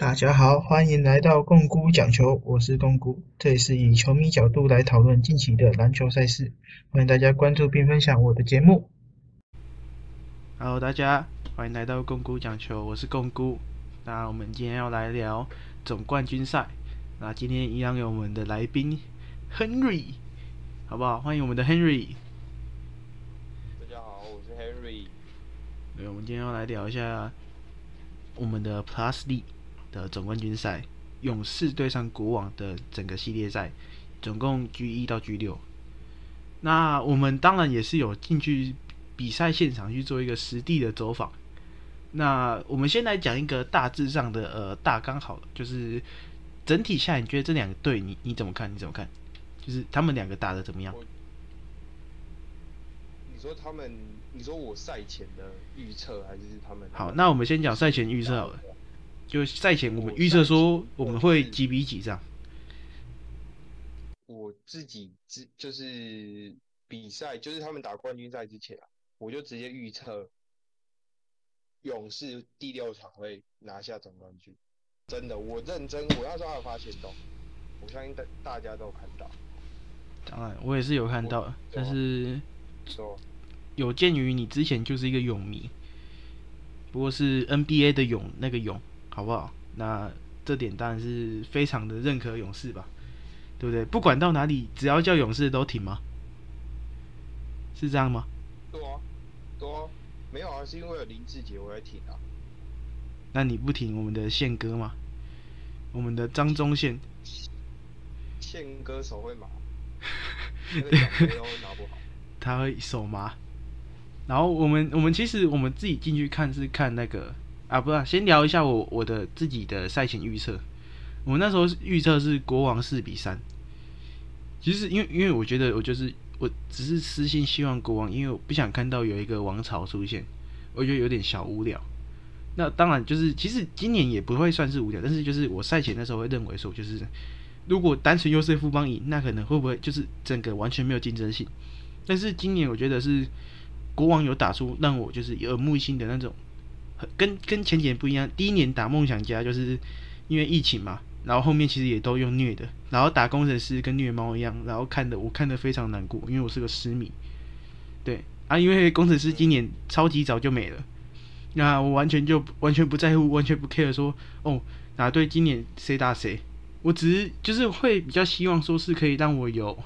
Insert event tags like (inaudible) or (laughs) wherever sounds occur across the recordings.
大家好，欢迎来到共估讲球，我是共估，这里是以球迷角度来讨论近期的篮球赛事，欢迎大家关注并分享我的节目。Hello，大家欢迎来到共估讲球，我是共估。那我们今天要来聊总冠军赛。那今天一样有我们的来宾 Henry，好不好？欢迎我们的 Henry。大家好，我是 Henry。对，我们今天要来聊一下我们的 Plus D 的总冠军赛，勇士对上国王的整个系列赛，总共 G 一到 G 六。那我们当然也是有进去比赛现场去做一个实地的走访。那我们先来讲一个大致上的呃大纲好了，就是整体下，你觉得这两个队你你怎么看？你怎么看？就是他们两个打的怎么样？你说他们，你说我赛前的预测还是他们？好，那我们先讲赛前预测好了。就赛前我们预测说我们会几比几这样。我自己之就是比赛，就是他们打冠军赛之前啊，我就直接预测勇士第六场会拿下总冠军。真的，我认真，我那时候还有发现动，我相信大大家都有看到。当然，我也是有看到，但是说有鉴于你之前就是一个勇迷，不过是 NBA 的勇那个勇，好不好？那这点当然是非常的认可勇士吧，对不对？不管到哪里，只要叫勇士都挺吗？是这样吗？对啊，对啊，没有啊，是因为有林志杰我才挺啊。那你不挺我们的宪哥吗？我们的张忠宪，宪哥手会麻，(laughs) 拿不好。他会手麻。然后我们我们其实我们自己进去看是看那个啊，不是、先聊一下我我的自己的赛前预测。我那时候预测是国王四比三。其实因为因为我觉得我就是我只是私心希望国王，因为我不想看到有一个王朝出现，我觉得有点小无聊。那当然就是其实今年也不会算是无聊，但是就是我赛前那时候会认为说，就是如果单纯优势富邦赢，那可能会不会就是整个完全没有竞争性？但是今年我觉得是国王有打出让我就是耳目一新的那种，跟跟前几年不一样。第一年打梦想家就是因为疫情嘛，然后后面其实也都用虐的，然后打工程师跟虐猫一样，然后看的我看的非常难过，因为我是个失迷。对啊，因为工程师今年超级早就没了。那我完全就完全不在乎，完全不 care 说哦哪队今年谁打谁，我只是就是会比较希望说是可以让我有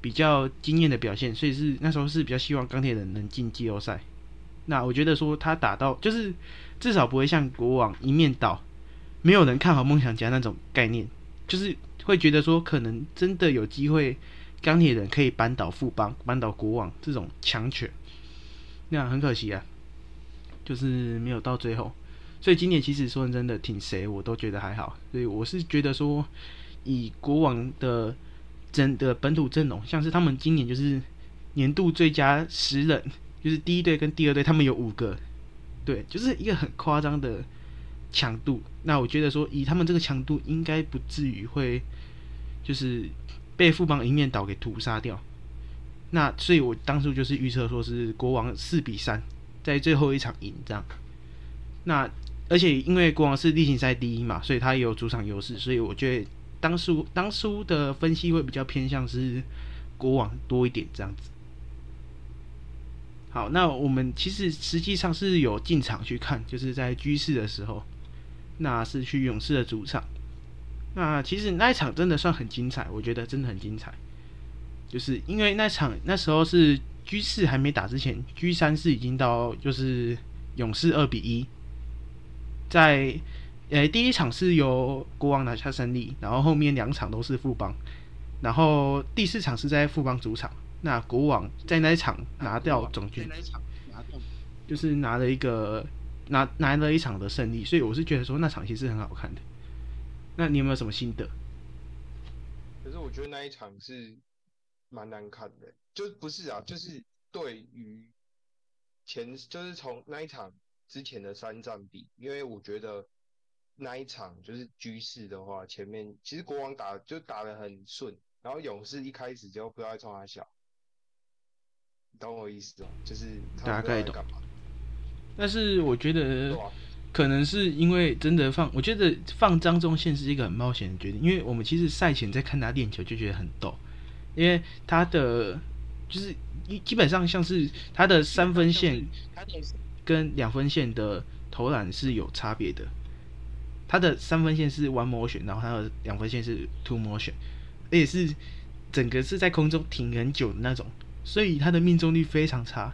比较惊艳的表现，所以是那时候是比较希望钢铁人能进季后赛。那我觉得说他打到就是至少不会像国王一面倒，没有人看好梦想家那种概念，就是会觉得说可能真的有机会钢铁人可以扳倒富邦、扳倒国王这种强权。那很可惜啊。就是没有到最后，所以今年其实说真的，挺谁我都觉得还好。所以我是觉得说，以国王的真的本土阵容，像是他们今年就是年度最佳十人，就是第一队跟第二队他们有五个，对，就是一个很夸张的强度。那我觉得说，以他们这个强度，应该不至于会就是被富邦一面倒给屠杀掉。那所以我当初就是预测说是国王四比三。在最后一场赢这样，那而且因为国王是例行赛第一嘛，所以他也有主场优势，所以我觉得当初当初的分析会比较偏向是国王多一点这样子。好，那我们其实实际上是有进场去看，就是在居士的时候，那是去勇士的主场。那其实那一场真的算很精彩，我觉得真的很精彩，就是因为那场那时候是。G 四还没打之前，G 三是已经到就是勇士二比一，在呃第一场是由国王拿下胜利，然后后面两场都是富邦，然后第四场是在富邦主场，那国王在那一场拿掉总军，就是拿了一个拿拿了一场的胜利，所以我是觉得说那场其实很好看的。那你有没有什么心得？可是我觉得那一场是蛮难看的。就不是啊，就是对于前就是从那一场之前的三战比，因为我觉得那一场就是局势的话，前面其实国王打就打得很顺，然后勇士一开始就不知道在冲他小，懂我意思哦？就是大概懂？但是我觉得可能是因为真的放，我觉得放张忠宪是一个很冒险的决定，因为我们其实赛前在看他练球就觉得很逗，因为他的就是一基本上像是他的三分线跟两分线的投篮是有差别的，他的三分线是 one motion，然后他的两分线是 two motion，而且是整个是在空中停很久的那种，所以他的命中率非常差。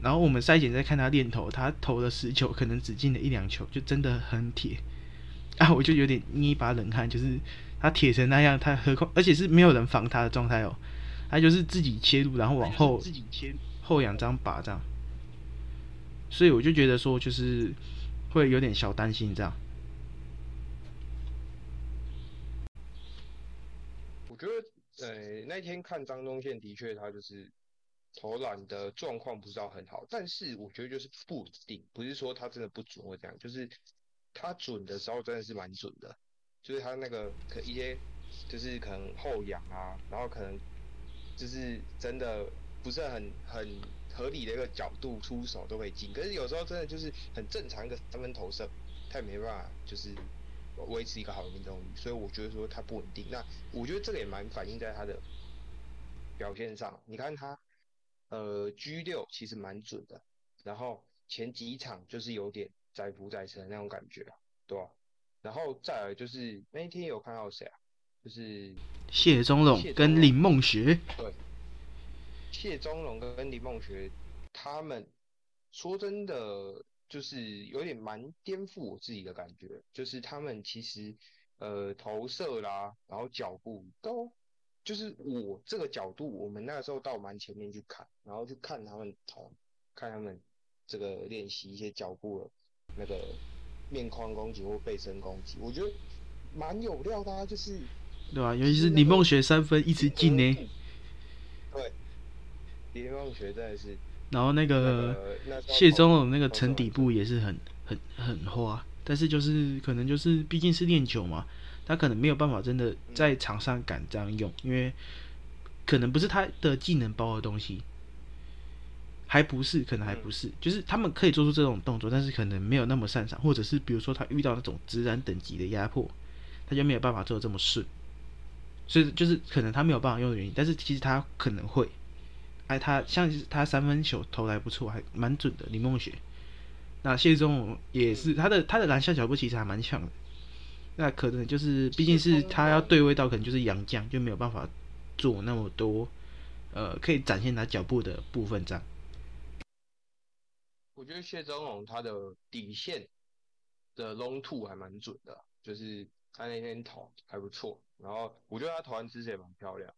然后我们筛检再看他练投，他投了十球，可能只进了一两球，就真的很铁 (laughs) 啊！我就有点捏一把冷汗，就是他铁成那样，他何况而且是没有人防他的状态哦，他就是自己切入，然后往后自己切后仰张把这样，所以我就觉得说，就是会有点小担心这样。我觉得，呃，那天看张东宪的确他就是。投篮的状况不知道很好，但是我觉得就是不稳定，不是说他真的不准或这样，就是他准的时候真的是蛮准的，就是他那个可一些就是可能后仰啊，然后可能就是真的不是很很合理的一个角度出手都可以进，可是有时候真的就是很正常一个三分投射，他也没办法就是维持一个好的命中率，所以我觉得说他不稳定。那我觉得这个也蛮反映在他的表现上，你看他。呃，G 六其实蛮准的，然后前几场就是有点载浮载沉那种感觉，对吧？然后再来就是那一天有看到谁啊？就是谢宗龙跟林梦学。对，谢宗龙跟林梦学，他们说真的就是有点蛮颠覆我自己的感觉，就是他们其实呃投射啦，然后脚步都。就是我这个角度，我们那个时候到蛮前面去看，然后去看他们投，看他们这个练习一些脚步的那个面框攻击或背身攻击，我觉得蛮有料的，啊就是对吧？尤其是李梦雪三分一直进呢。对，李梦雪真的是。然后那个谢宗荣那个沉底部也是很很很花，但是就是可能就是毕竟是练球嘛。他可能没有办法真的在场上敢这样用，因为可能不是他的技能包的东西，还不是，可能还不是，就是他们可以做出这种动作，但是可能没有那么擅长，或者是比如说他遇到那种直男等级的压迫，他就没有办法做的这么顺，所以就是可能他没有办法用的原因。但是其实他可能会，哎，他像他三分球投来不错，还蛮准的。林梦雪，那谢宗也是他的他的篮下脚步其实还蛮强的。那可能就是，毕竟是他要对位到，可能就是杨将，就没有办法做那么多，呃，可以展现他脚步的部分这样。我觉得谢宗龙他的底线的 long two 还蛮准的，就是他那天投还不错，然后我觉得他投篮姿势也蛮漂亮，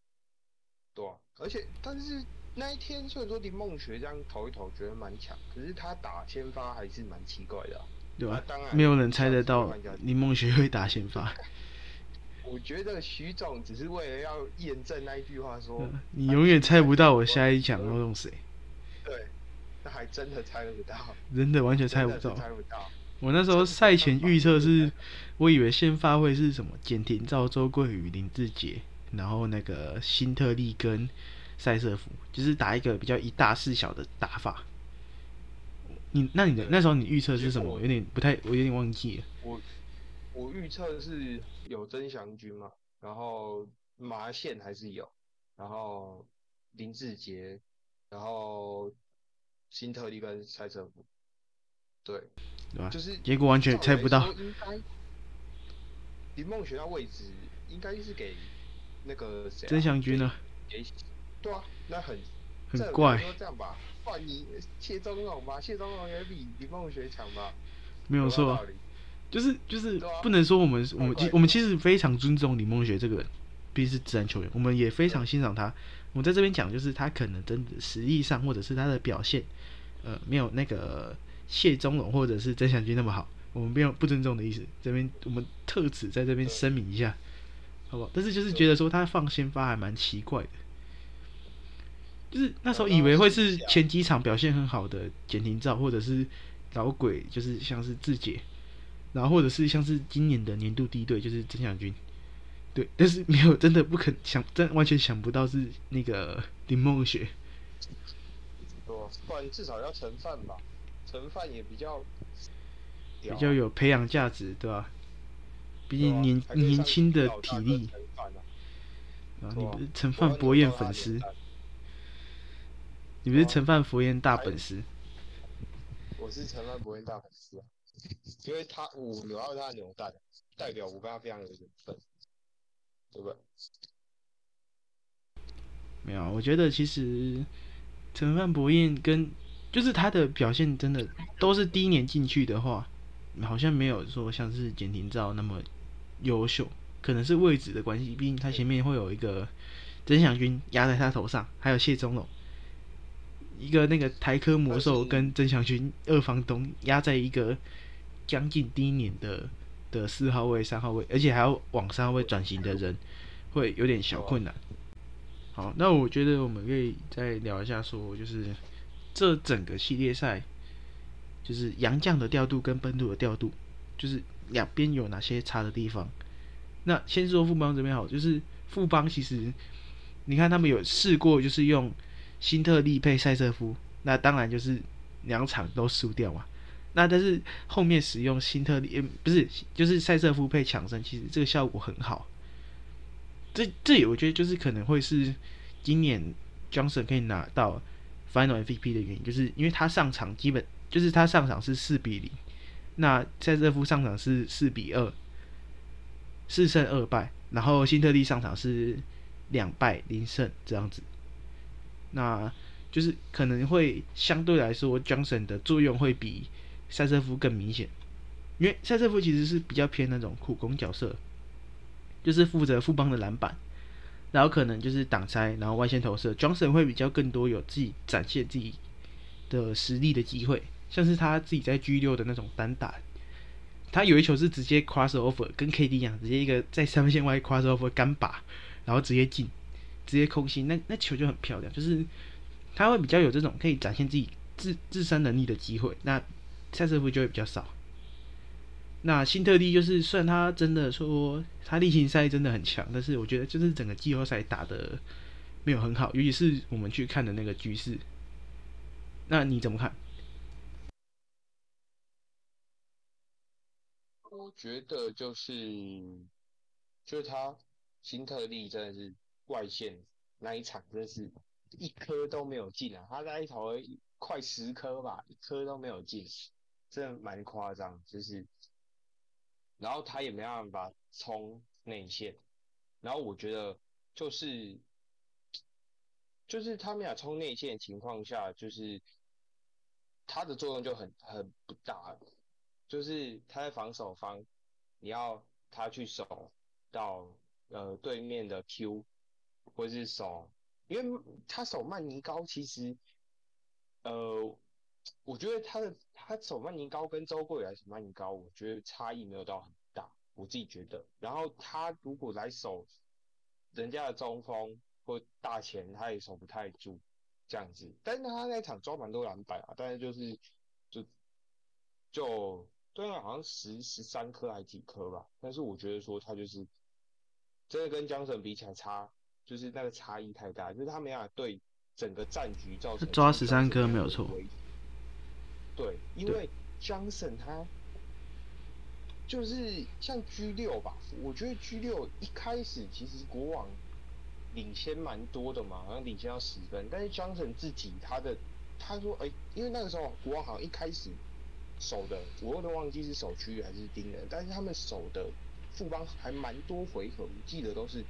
对啊，而且但是那一天虽然说林梦学这样投一投觉得蛮强，可是他打先发还是蛮奇怪的。对吧？没有人猜得到林梦学会打先发。(laughs) 我觉得徐总只是为了要验证那一句话，说你永远猜不到我下一场要用谁。(laughs) 对，那还真的猜不到，真的完全猜不到。猜不到。我那时候赛前预测是，我以为先发会是什么简廷照、周桂宇、林志杰，然后那个辛特利跟塞瑟夫，就是打一个比较一大四小的打法。你那你的那时候你预测是什么？有点不太，我有点忘记了。我我预测是有曾祥军嘛，然后麻线还是有，然后林志杰，然后辛特利跟塞瑟夫，对，对吧？就是结果完全猜不到。林梦雪那位置应该是给那个谁？曾祥军呢？给对啊，那很很怪。这样吧。换你谢宗龙吧，谢宗龙也比李梦学强吧？没有错，就是就是不能说我们我们我们其实非常尊重李梦学这个人，毕竟是自然球员，我们也非常欣赏他。我们在这边讲，就是他可能真的实力上或者是他的表现，呃，没有那个谢宗龙或者是曾祥军那么好，我们没有不尊重的意思。这边我们特此在这边声明一下，好不好？但是就是觉得说他放先发还蛮奇怪的。就是那时候以为会是前几场表现很好的简廷照，或者是老鬼，就是像是志杰，然后或者是像是今年的年度第一队就是曾祥军，对，但是没有真的不肯想，真完全想不到是那个林梦雪。不然至少要盛饭吧，盛饭也比较比较有培养价值，对吧？毕竟年年轻的体力，啊。你不是陈范博彦粉丝你不是陈范博彦大粉丝，我是陈范博彦大粉丝啊，因为他我扭到他的扭蛋，代表我跟他非常有缘分，对不对？没有，我觉得其实陈范博彦跟就是他的表现真的都是第一年进去的话，好像没有说像是简廷照那么优秀，可能是位置的关系，毕竟他前面会有一个曾祥军压在他头上，还有谢宗龙，一个那个台科魔兽跟曾祥军二房东压在一个将近第一年的的四号位、三号位，而且还要往三号位转型的人，会有点小困难。好，那我觉得我们可以再聊一下，说就是这整个系列赛，就是洋将的调度跟本土的调度，就是两边有哪些差的地方。那先说富邦这边好，就是富邦其实你看他们有试过，就是用辛特利配塞瑟夫，那当然就是两场都输掉嘛。那但是后面使用辛特利，呃不是就是塞瑟夫配强森，其实这个效果很好。这这也我觉得就是可能会是今年 Johnson 可以拿到 Final MVP 的原因，就是因为他上场基本就是他上场是四比零，那塞瑟夫上场是四比二，四胜二败，然后辛特利上场是两败零胜这样子，那就是可能会相对来说 Johnson 的作用会比塞瑟夫更明显，因为塞瑟夫其实是比较偏那种苦攻角色，就是负责富邦的篮板，然后可能就是挡拆，然后外线投射。Johnson 会比较更多有自己展现自己的实力的机会，像是他自己在 G 六的那种单打，他有一球是直接 cross over，跟 KD 一样，直接一个在三分线外 cross over 干拔，然后直接进，直接空心，那那球就很漂亮，就是他会比较有这种可以展现自己自自身能力的机会，那塞瑟夫就会比较少。那新特利就是，虽然他真的说他例行赛真的很强，但是我觉得就是整个季后赛打的没有很好，尤其是我们去看的那个局势。那你怎么看？我觉得就是，就是他辛特利真的是外线那一场，真的是一颗都没有进啊！他那一头快十颗吧，一颗都没有进，真的蛮夸张。就是，然后他也没办法冲内线，然后我觉得就是，就是他们俩冲内线的情况下，就是他的作用就很很不大。就是他在防守方，你要他去守到呃对面的 Q，或是守，因为他守曼尼高，其实呃，我觉得他的他守曼尼高跟周桂来守曼尼高，我觉得差异没有到很大，我自己觉得。然后他如果来守人家的中锋或大前，他也守不太住这样子。但是他那场抓蛮多篮板啊，但是就是就就好像十十三颗还几颗吧。但是我觉得说他就是真的跟江省比起来差，就是那个差异太大，就是他没办法对整个战局造成抓像13 Johnson 颗没有错。对，因为 Johnson 他就是像 G 六吧，我觉得 G 六一开始其实国王领先蛮多的嘛，好像领先到十分，但是 Johnson 自己他的他说，哎、因为那个时候国王好像一开始守的，我有点忘记是守区域还是盯人，但是他们守的副帮还蛮多回合，我记得都是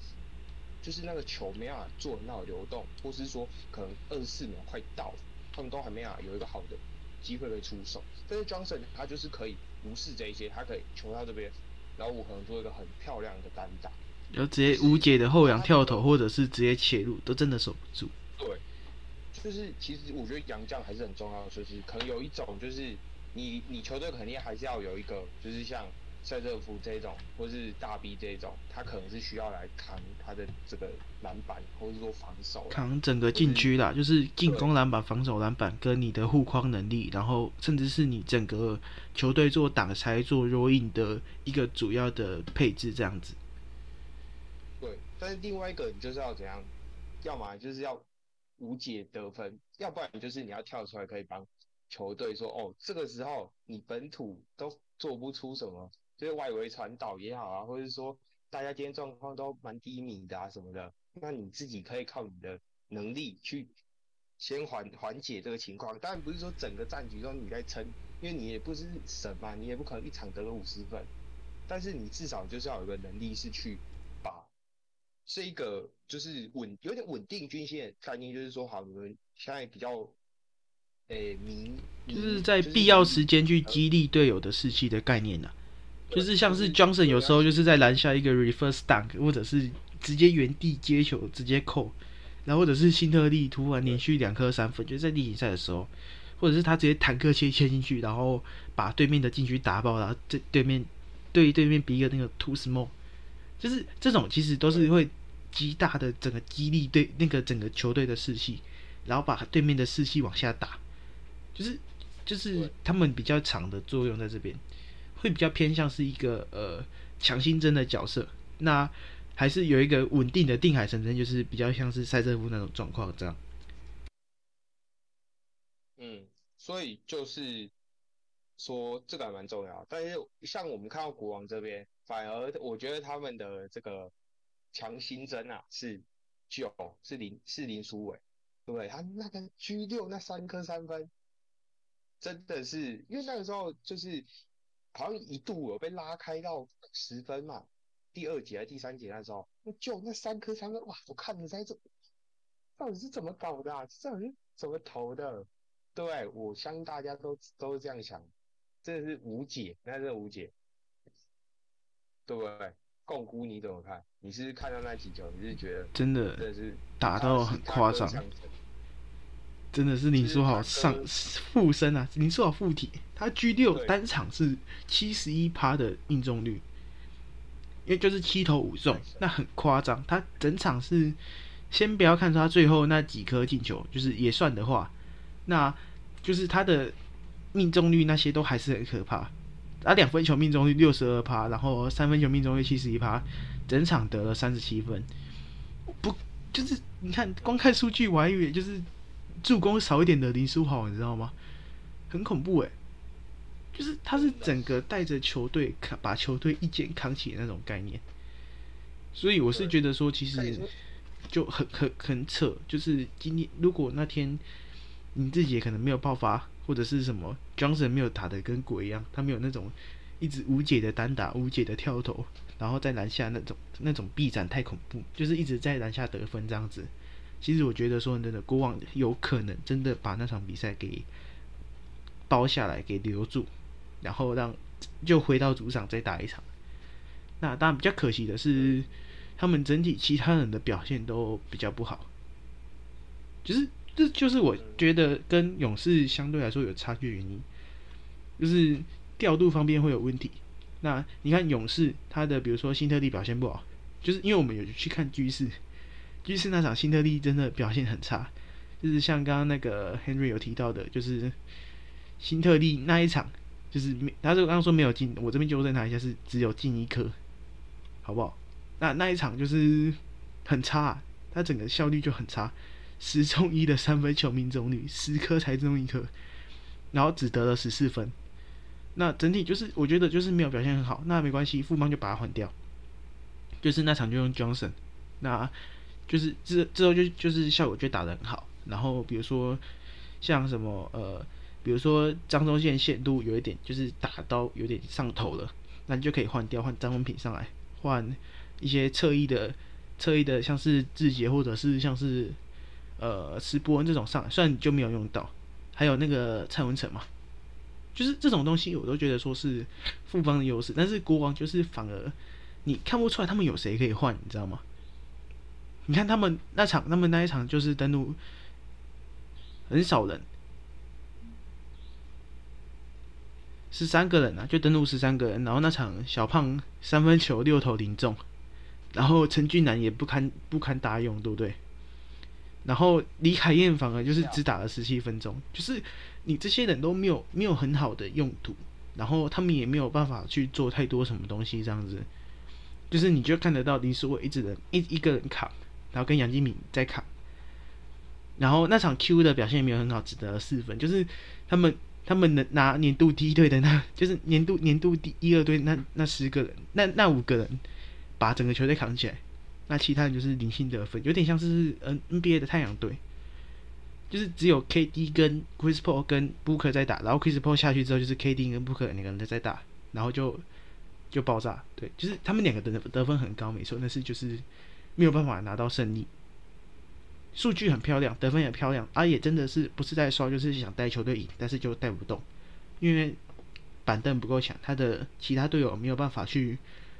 就是那个球没办法做很好流动，或是说可能二十四秒快到了，他们都还没办法有一个好的机会可以出手。但是 Johnson 他就是可以无视这一些，他可以球到这边，然后我可能做一个很漂亮的单打。然后直接无解的后仰跳投，或者是直接切入，都真的守不住。对，就是其实我觉得杨将还是很重要的，就是可能有一种就是你你球队肯定还是要有一个，就是像塞瑟夫这种，或是大 B 这种，他可能是需要来扛他的这个篮板，或者说防守。扛整个禁区啦，就是进攻篮板、防守篮板跟你的护框能力，然后甚至是你整个球队做挡拆、做 roll in 的一个主要的配置，这样子。对，但是另外一个你就是要怎样，要么就是要无解得分，要不然就是你要跳出来可以帮球队说，哦，这个时候你本土都做不出什么，就是外围传导也好啊，或者是说大家今天状况都蛮低迷的啊什么的，那你自己可以靠你的能力去先缓缓解这个情况。当然不是说整个战局都你在撑，因为你也不是神嘛，你也不可能一场得了五十分，但是你至少就是要有个能力是去把这一个就是稳有点稳定均线的概念，就是说好，你们现在比较。诶，明就是在必要时间去激励队友的士气的概念呢，就是像是 Johnson 有时候就是在篮下一个 reverse dunk，或者是直接原地接球直接扣，然后或者是辛特利突然连续两颗三分，就是在例行赛的时候，或者是他直接坦克切切进去，然后把对面的禁区打爆，然后对对面对对面比一个那个 too small，就是这种其实都是会极大的整个激励对那个整个球队的士气，然后把对面的士气往下打。就是就是他们比较长的作用在这边，会比较偏向是一个呃强心针的角色。那还是有一个稳定的定海神针，就是比较像是赛车夫那种状况这样。嗯，所以就是说这个还蛮重要。但是像我们看到国王这边，反而我觉得他们的这个强心针啊是九是林是林书伟，对不对？他那个 G 六那三颗三分。真的是，因为那个时候就是好像一度有被拉开到十分嘛，第二节还是第三节那时候，那就那三颗三分，哇！我看着在这，到底是怎么搞的？这底是怎么投的？对，我相信大家都都是这样想，真的是无解，那真的无解，对不对？共估你怎么看？你是看到那几球，你是觉得真的真的是打到很夸张？真的是林书豪上附身啊！林书豪附体，他 G 六单场是七十一趴的命中率，因为就是七投五中，那很夸张。他整场是先不要看他最后那几颗进球，就是也算的话，那就是他的命中率那些都还是很可怕。他两分球命中率六十二趴，然后三分球命中率七十一趴，整场得了三十七分。不，就是你看光看数据，我还以为就是。助攻少一点的林书豪，你知道吗？很恐怖诶，就是他是整个带着球队扛，把球队一肩扛起的那种概念。所以我是觉得说，其实就很很很扯。就是今天如果那天你自己也可能没有爆发，或者是什么 Johnson 没有打的跟鬼一样，他没有那种一直无解的单打、无解的跳投，然后在篮下那种那种臂展太恐怖，就是一直在篮下得分这样子。其实我觉得说真的，国王有可能真的把那场比赛给包下来，给留住，然后让就回到主场再打一场。那当然比较可惜的是，他们整体其他人的表现都比较不好。就是这就是我觉得跟勇士相对来说有差距的原因，就是调度方面会有问题。那你看勇士他的比如说新特利表现不好，就是因为我们有去看居士。就是那场新特利真的表现很差，就是像刚刚那个 Henry 有提到的，就是新特利那一场，就是没，他就刚刚说没有进，我这边纠正他一下，是只有进一颗，好不好？那那一场就是很差，他整个效率就很差，十中一的三分球命中率，十颗才中一颗，然后只得了十四分，那整体就是我觉得就是没有表现很好，那没关系，富邦就把它换掉，就是那场就用 Johnson，那。就是之之后就就是效果就打得很好，然后比如说像什么呃，比如说张忠宪限度有一点就是打到有点上头了，那你就可以换掉换张文品上来，换一些侧翼的侧翼的像是志杰或者是像是呃石波恩这种上来，虽然就没有用到，还有那个蔡文成嘛，就是这种东西我都觉得说是复方的优势，但是国王就是反而你看不出来他们有谁可以换，你知道吗？你看他们那场，他们那一场就是登陆很少人，十三个人啊，就登陆十三个人。然后那场小胖三分球六投零中，然后陈俊南也不堪不堪大用，对不对？然后李凯燕反而就是只打了十七分钟，就是你这些人都没有没有很好的用途，然后他们也没有办法去做太多什么东西，这样子，就是你就看得到林书伟一直人一一个人扛。然后跟杨金敏在扛，然后那场 Q 的表现也没有很好，只得了四分。就是他们他们能拿年度第一队的那，就是年度年度第一二队那那十个人，那那五个人把整个球队扛起来，那其他人就是零星得分，有点像是 N NBA 的太阳队，就是只有 KD 跟 Chris Paul 跟 Booker 在打，然后 Chris Paul 下去之后就是 KD 跟 Booker 两个人在打，然后就就爆炸。对，就是他们两个得得分很高，没错，但是就是没有办法拿到胜利。数据很漂亮，得分也漂亮，啊，也真的是不是在刷，就是想带球队赢，但是就带不动，因为板凳不够强，他的其他队友没有办法去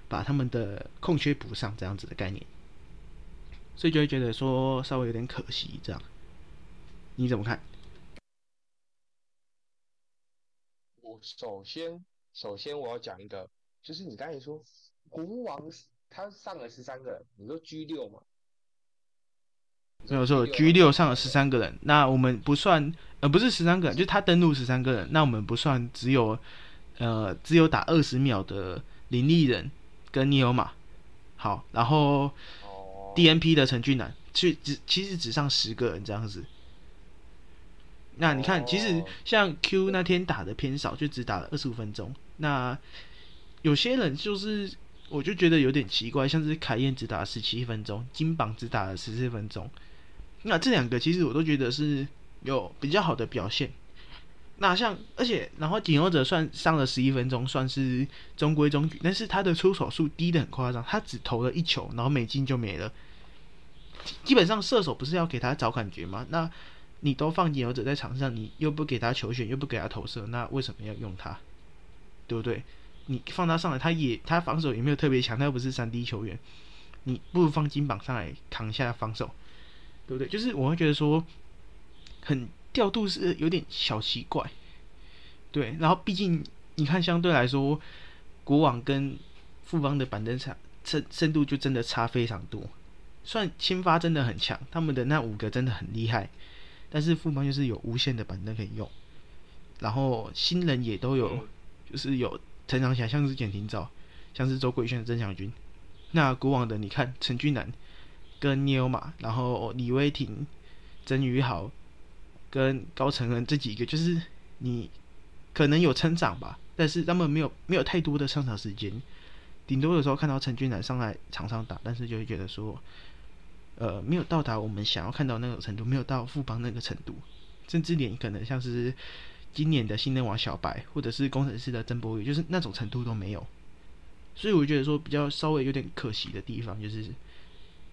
把他们的空缺补上，这样子的概念，所以就会觉得说稍微有点可惜，这样，你怎么看？我首先首先我要讲一个，就是你刚才说国王他上了十三个人，你说 G 六吗？没有错，G 六上了十三个人，那我们不算，呃，不是十三个人，就是他登录十三个人，那我们不算，只有，呃，只有打二十秒的林立人跟尼欧马，好，然后 DNP 的陈俊南，去只其实只上十个人这样子。那你看，其实像 Q 那天打的偏少，就只打了二十五分钟。那有些人就是，我就觉得有点奇怪，像是凯燕只打了十七分钟，金榜只打了十四分钟。那这两个其实我都觉得是有比较好的表现。那像而且然后锦欧者算上了十一分钟，算是中规中矩，但是他的出手数低的很夸张，他只投了一球，然后美金就没了。基本上射手不是要给他找感觉吗？那你都放锦欧者在场上，你又不给他球权，又不给他投射，那为什么要用他？对不对？你放他上来，他也他防守也没有特别强，他又不是三 D 球员，你不如放金榜上来扛下防守。对不对？就是我会觉得说，很调度是有点小奇怪，对。然后毕竟你看，相对来说，国王跟富邦的板凳差深深度就真的差非常多。算先发真的很强，他们的那五个真的很厉害，但是富邦就是有无限的板凳可以用。然后新人也都有，就是有成长起来，像是简廷照，像是周桂轩、曾祥军。那国王的你看陈俊南。跟尼欧马，然后李威霆、曾宇豪跟高承恩这几个，就是你可能有成长吧，但是他们没有没有太多的上场时间，顶多有时候看到陈俊南上来场上打，但是就会觉得说，呃，没有到达我们想要看到那个程度，没有到富邦那个程度，甚至连可能像是今年的新人王小白，或者是工程师的曾博宇，就是那种程度都没有，所以我觉得说比较稍微有点可惜的地方就是。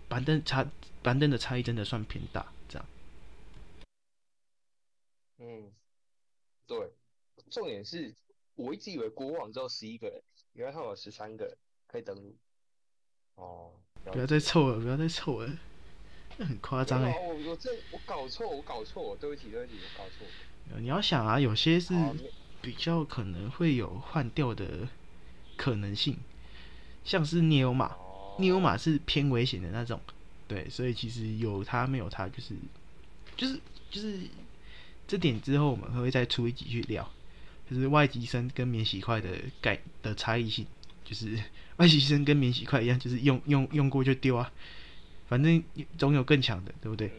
板凳差，板凳的差异真的算偏大，这样。嗯，对，重点是我一直以为国网只有十一个人，原来他有十三个人可以登录。哦，不要再凑了，不要再凑了，那很夸张哎。我我这我搞错，我搞错，对不起对不起，我搞错。你要想啊，有些是比较可能会有换掉的可能性，像是涅欧马。尼欧马是偏危险的那种，对，所以其实有它没有它，就是就是就是这点之后我们会再出一集去聊，就是外籍生跟免洗块的概的差异性，就是 (laughs) 外籍生跟免洗块一样，就是用用用过就丢啊，反正总有更强的，对不对？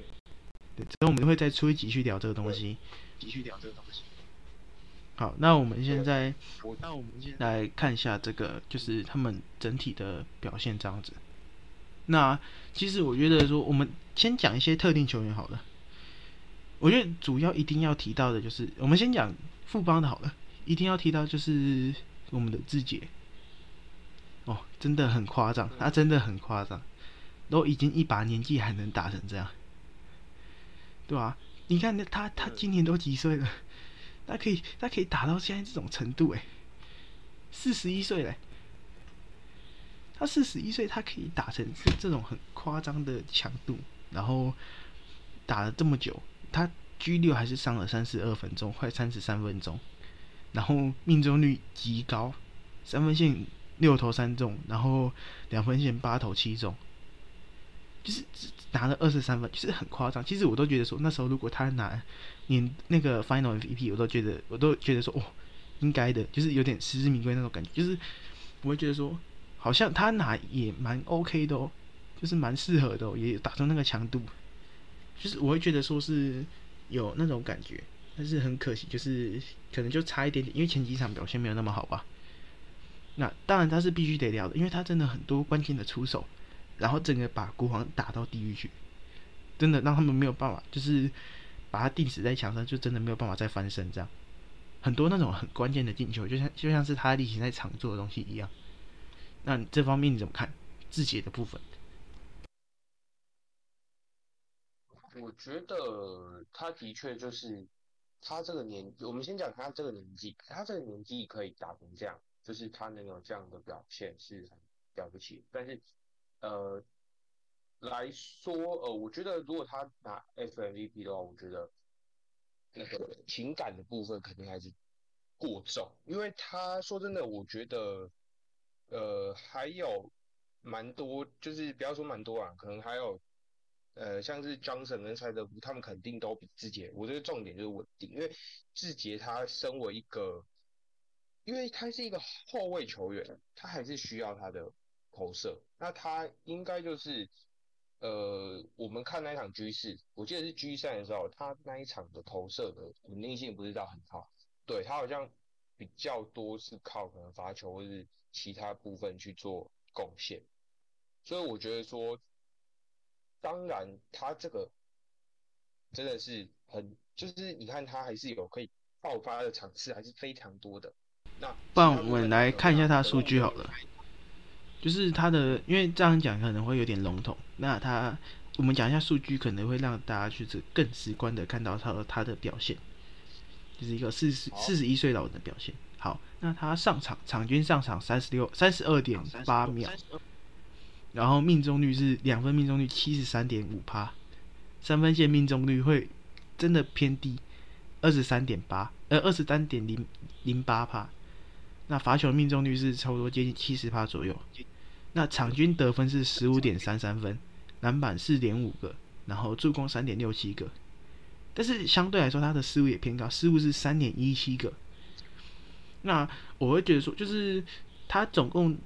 对，之后我们会再出一集去聊这个东西，继续聊这个东西。好，那我们现在，那我们现在来看一下这个，就是他们整体的表现这样子。那其实我觉得说，我们先讲一些特定球员好了。我觉得主要一定要提到的就是，我们先讲富邦的好了，一定要提到就是我们的志杰。哦，真的很夸张，他真的很夸张，都已经一把年纪还能打成这样，对吧？你看那他他今年都几岁了？他可以，他可以打到现在这种程度哎，四十一岁嘞，他四十一岁，他可以打成这种很夸张的强度，然后打了这么久，他 G 六还是上了三十二分钟，快三十三分钟，然后命中率极高，三分线六投三中，然后两分线八投七中，就是拿了二十三分，就是很夸张。其实我都觉得说，那时候如果他拿。你那个 final MVP 我都觉得，我都觉得说，哦，应该的，就是有点实至名归那种感觉，就是我会觉得说，好像他拿也蛮 OK 的哦，就是蛮适合的，也打出那个强度，就是我会觉得说是有那种感觉，但是很可惜，就是可能就差一点点，因为前几场表现没有那么好吧。那当然他是必须得聊的，因为他真的很多关键的出手，然后整个把国王打到地狱去，真的让他们没有办法，就是把他钉死在墙上，就真的没有办法再翻身这样。很多那种很关键的进球，就像就像是他例行在场做的东西一样。那这方面你怎么看？自己的部分？我觉得他的确就是他这个年，我们先讲他这个年纪，他这个年纪可以打成这样，就是他能有这样的表现是很了不起。但是呃来说，呃，我觉得如果他拿 FMVP 的话，我觉得那个情感的部分肯定还是过重，因为他说真的，我觉得呃还有蛮多，就是不要说蛮多啊，可能还有。呃，像是张神跟塞德福，他们肯定都比志杰。我这个重点就是稳定，因为志杰他身为一个，因为他是一个后卫球员，他还是需要他的投射。那他应该就是，呃，我们看那一场 G 四，我记得是 G 三的时候，他那一场的投射的稳定性不是到很好，对他好像比较多是靠可能罚球或是其他部分去做贡献。所以我觉得说。当然，他这个真的是很，就是你看他还是有可以爆发的场次，还是非常多的。那不然我们来看一下他数据好了，就是他的，因为这样讲可能会有点笼统。那他，我们讲一下数据，可能会让大家去这更直观的看到他他的表现，就是一个四十四十一岁老人的表现。好，那他上场场均上场三十六三十二点八秒。然后命中率是两分命中率七十三点五趴，三分线命中率会真的偏低，二十三点八，呃二十三点零零八趴。那罚球命中率是差不多接近七十趴左右。那场均得分是十五点三三分，篮板四点五个，然后助攻三点六七个。但是相对来说，他的失误也偏高，失误是三点一七个。那我会觉得说，就是他总共。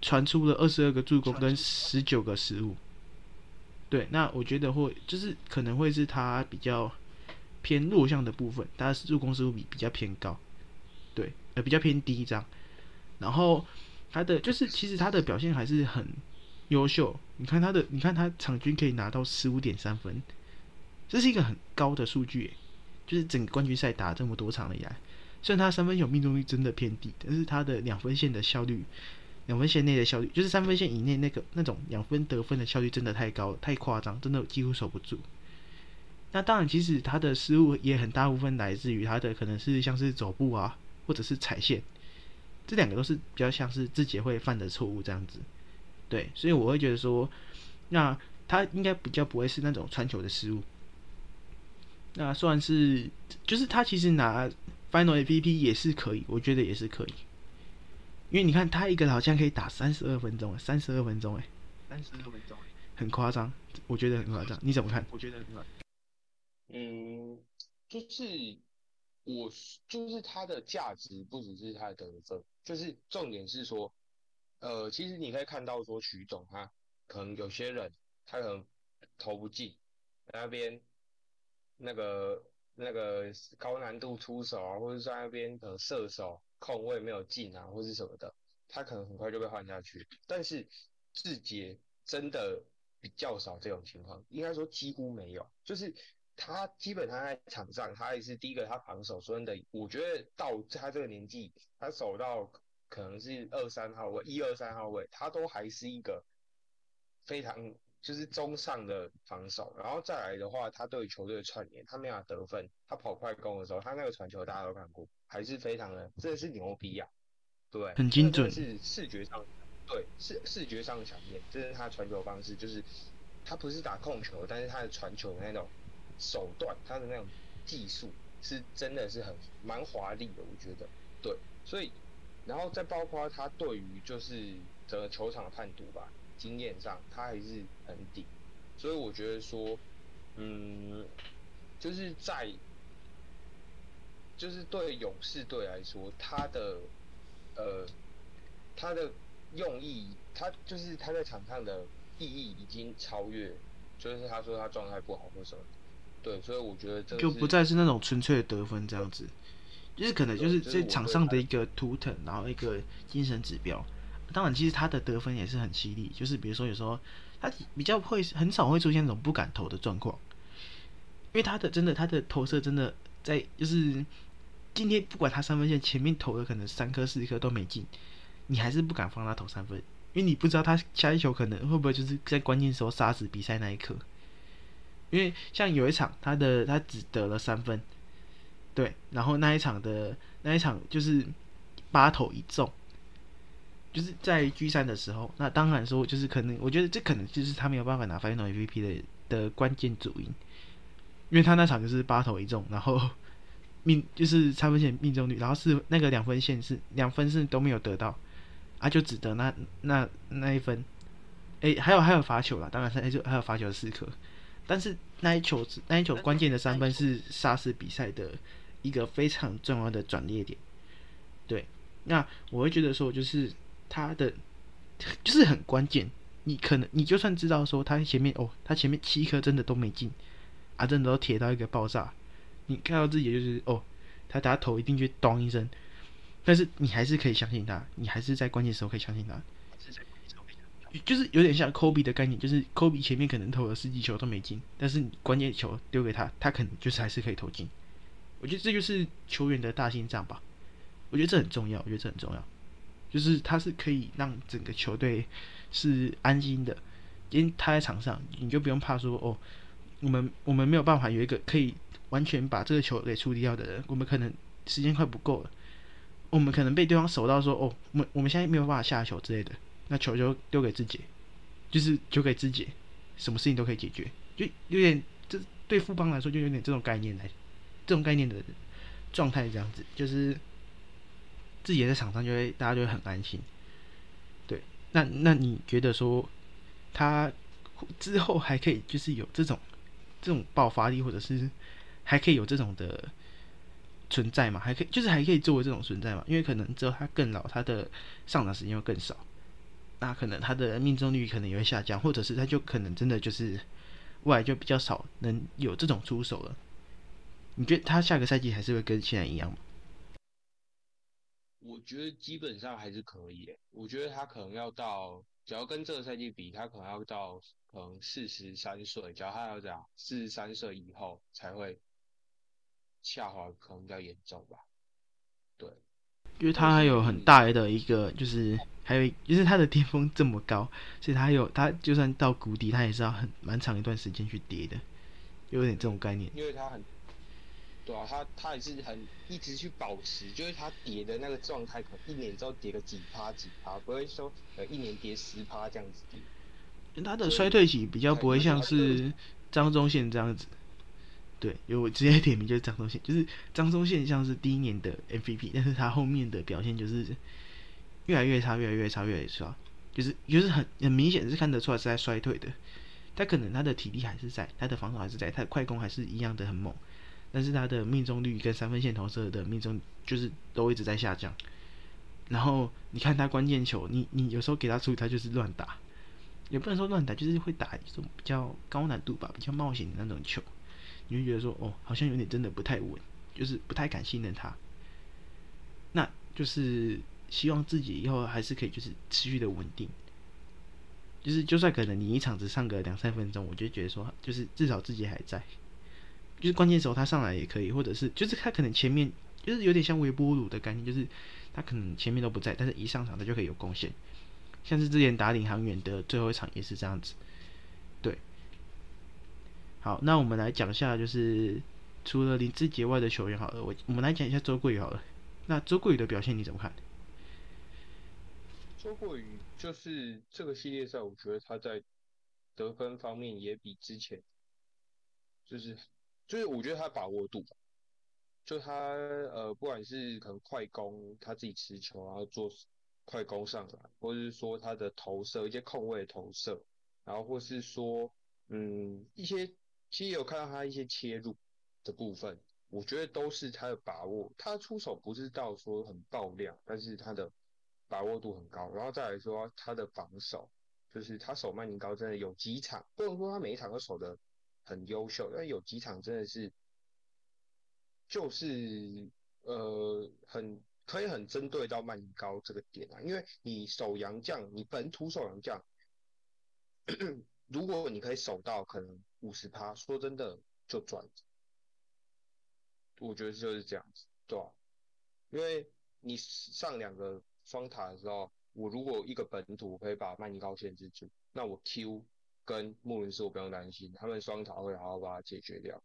传出了二十二个助攻跟十九个失误，对，那我觉得会就是可能会是他比较偏弱项的部分，他的助攻失误比比较偏高，比较偏低这样。然后他的就是其实他的表现还是很优秀，你看他的，你看他场均可以拿到十五点三分，这是一个很高的数据，就是整个冠军赛打这么多场以来，虽然他三分球命中率真的偏低，但是他的两分线的效率。两分线内的效率，就是三分线以内那个那种两分得分的效率真的太高，太夸张，真的几乎守不住。那当然，其实他的失误也很大部分来自于他的可能是像是走步啊，或者是踩线，这两个都是比较像是自己会犯的错误这样子。对，所以我会觉得说，那他应该比较不会是那种传球的失误。那算是，就是他其实拿 Final MVP 也是可以，我觉得也是可以。因为你看，他一个好像可以打三十二分钟，三十二分钟，哎，三十二分钟，很夸张，我觉得很夸张。你怎么看？我觉得很夸张。嗯，就是我就是他的价值不只是他的得分，就是重点是说，呃，其实你可以看到说，徐总他可能有些人他可能投不进，那边那个那个高难度出手啊，或者在那边的射手。控位没有进啊，或是什么的，他可能很快就被换下去。但是志杰真的比较少这种情况，应该说几乎没有。就是他基本上在场上，他也是第一个，他防守说真的，我觉得到他这个年纪，他守到可能是二三号位、一二三号位，他都还是一个非常就是中上的防守。然后再来的话，他对球队的串联，他没法得分，他跑快攻的时候，他那个传球大家都看过。还是非常的，真的是牛逼啊，对，很精准，是视觉上，对，视视觉上的强烈，这是他传球方式，就是他不是打控球，但是他的传球的那种手段，他的那种技术是真的是很蛮华丽的，我觉得，对，所以，然后再包括他对于就是整个球场的判读吧，经验上他还是很顶，所以我觉得说，嗯，就是在。就是对勇士队来说，他的呃，他的用意，他就是他在场上的意义已经超越，就是他说他状态不好或什么，对，所以我觉得这就不再是那种纯粹的得分这样子，就是可能就是在场上的一个图腾，然后一个精神指标。当然，其实他的得分也是很犀利，就是比如说有时候他比较会很少会出现那种不敢投的状况，因为他的真的他的投射真的在就是今天不管他三分线前面投的可能三颗四颗都没进，你还是不敢放他投三分，因为你不知道他下一球可能会不会就是在关键时候杀死比赛那一刻。因为像有一场他的他只得了三分，对，然后那一场的那一场就是八投一中，就是在 G 三的时候，那当然说就是可能，我觉得这可能就是他没有办法拿 Final MVP 的的关键主因，因为他那场就是八投一中，然后 (laughs) 命就是三分线命中率，然后是那个两分线是两分是都没有得到，啊就只得那那那一分，诶，还有还有罚球啦，当然是就还有罚球的四颗。但是那一球，那一球关键的三分是杀死比赛的一个非常重要的转捩点。对，那我会觉得说，就是他的 (laughs) 就是很关键。你可能你就算知道说他前面哦，他前面七颗真的都没进，啊，真的都铁到一个爆炸。你看到自己就是哦，他打头一定去咚一声，但是你还是可以相信他，你还是在关键时候可以相信他。就是有点像科比的概念，就是科比前面可能投了十几球都没进，但是关键球丢给他，他可能就是还是可以投进。我觉得这就是球员的大心脏吧。我觉得这很重要，我觉得这很重要，就是他是可以让整个球队是安心的，因为他在场上，你就不用怕说哦，我们我们没有办法有一个可以完全把这个球给处理掉的人，我们可能时间快不够了，我们可能被对方守到说哦，我们我们现在没有办法下球之类的。那球就丢给自己，就是丢给自己，什么事情都可以解决，就有点这对富邦来说就有点这种概念来，这种概念的状态这样子，就是自己在场上就会大家就会很安心。对，那那你觉得说他之后还可以就是有这种这种爆发力，或者是还可以有这种的存在嘛？还可以就是还可以作为这种存在嘛？因为可能之后他更老，他的上场时间会更少。那可能他的命中率可能也会下降，或者是他就可能真的就是未来就比较少能有这种出手了。你觉得他下个赛季还是会跟现在一样吗？我觉得基本上还是可以。我觉得他可能要到，只要跟这个赛季比，他可能要到可能四十三岁，只要他要这样，四十三岁以后才会下滑，可能比较严重吧。对，因为他还有很大的一个就是。还有就是他的巅峰这么高，所以他有他就算到谷底，他也是要很蛮长一段时间去跌的，有点这种概念。因为他很，对啊，他他也是很一直去保持，就是他跌的那个状态，可能一年之后跌个几趴几趴，不会说呃一年跌十趴这样子跌。他的衰退期比较不会像是张忠宪这样子，对，有我直接点名就是张忠宪，就是张忠宪像是第一年的 MVP，但是他后面的表现就是。越来越差，越来越差，越来越差，就是就是很很明显是看得出来是在衰退的。他可能他的体力还是在，他的防守还是在，他的快攻还是一样的很猛，但是他的命中率跟三分线投射的命中就是都一直在下降。然后你看他关键球，你你有时候给他处理，他就是乱打，也不能说乱打，就是会打一种比较高难度吧，比较冒险的那种球，你会觉得说哦，好像有点真的不太稳，就是不太敢信任他。那就是。希望自己以后还是可以，就是持续的稳定，就是就算可能你一场只上个两三分钟，我就觉得说，就是至少自己还在，就是关键时候他上来也可以，或者是就是他可能前面就是有点像微波炉的概念，就是他可能前面都不在，但是一上场他就可以有贡献，像是之前打领航员的最后一场也是这样子，好，那我们来讲一下，就是除了林志杰外的球员好了，我我们来讲一下周桂宇好了，那周桂宇的表现你怎么看？周桂宇就是这个系列赛，我觉得他在得分方面也比之前，就是就是我觉得他把握度，就他呃不管是可能快攻，他自己持球然后做快攻上来，或者是说他的投射一些空位投射，然后或是说嗯一些其实有看到他一些切入的部分，我觉得都是他的把握，他出手不是到说很爆量，但是他的。把握度很高，然后再来说他的防守，就是他守曼宁高真的有几场，不能说他每一场都守的很优秀，但有几场真的是就是呃很可以很针对到曼尼高这个点啊，因为你守洋将，你本土守洋将，(clears throat) 如果你可以守到可能五十趴，说真的就赚。我觉得就是这样子，对吧？因为你上两个双塔的时候，我如果一个本土可以把曼尼高限制住，那我 Q 跟穆伦斯我不用担心，他们双塔会好好把它解决掉。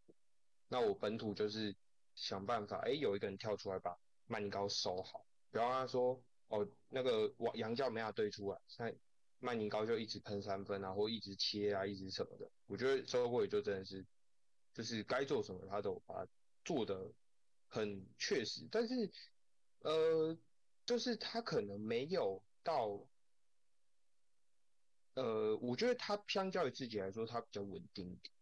那我本土就是想办法，哎，有一个人跳出来把曼尼高收好，比方他说哦那个王杨教没法对出来，那曼宁高就一直喷三分啊，或一直切啊，一直什么的。我觉得周国宇就真的是，就是该做什么他都把它做的很确实，但是呃，就是他可能没有到，呃，我觉得他相较于自己来说，他比较稳定一点。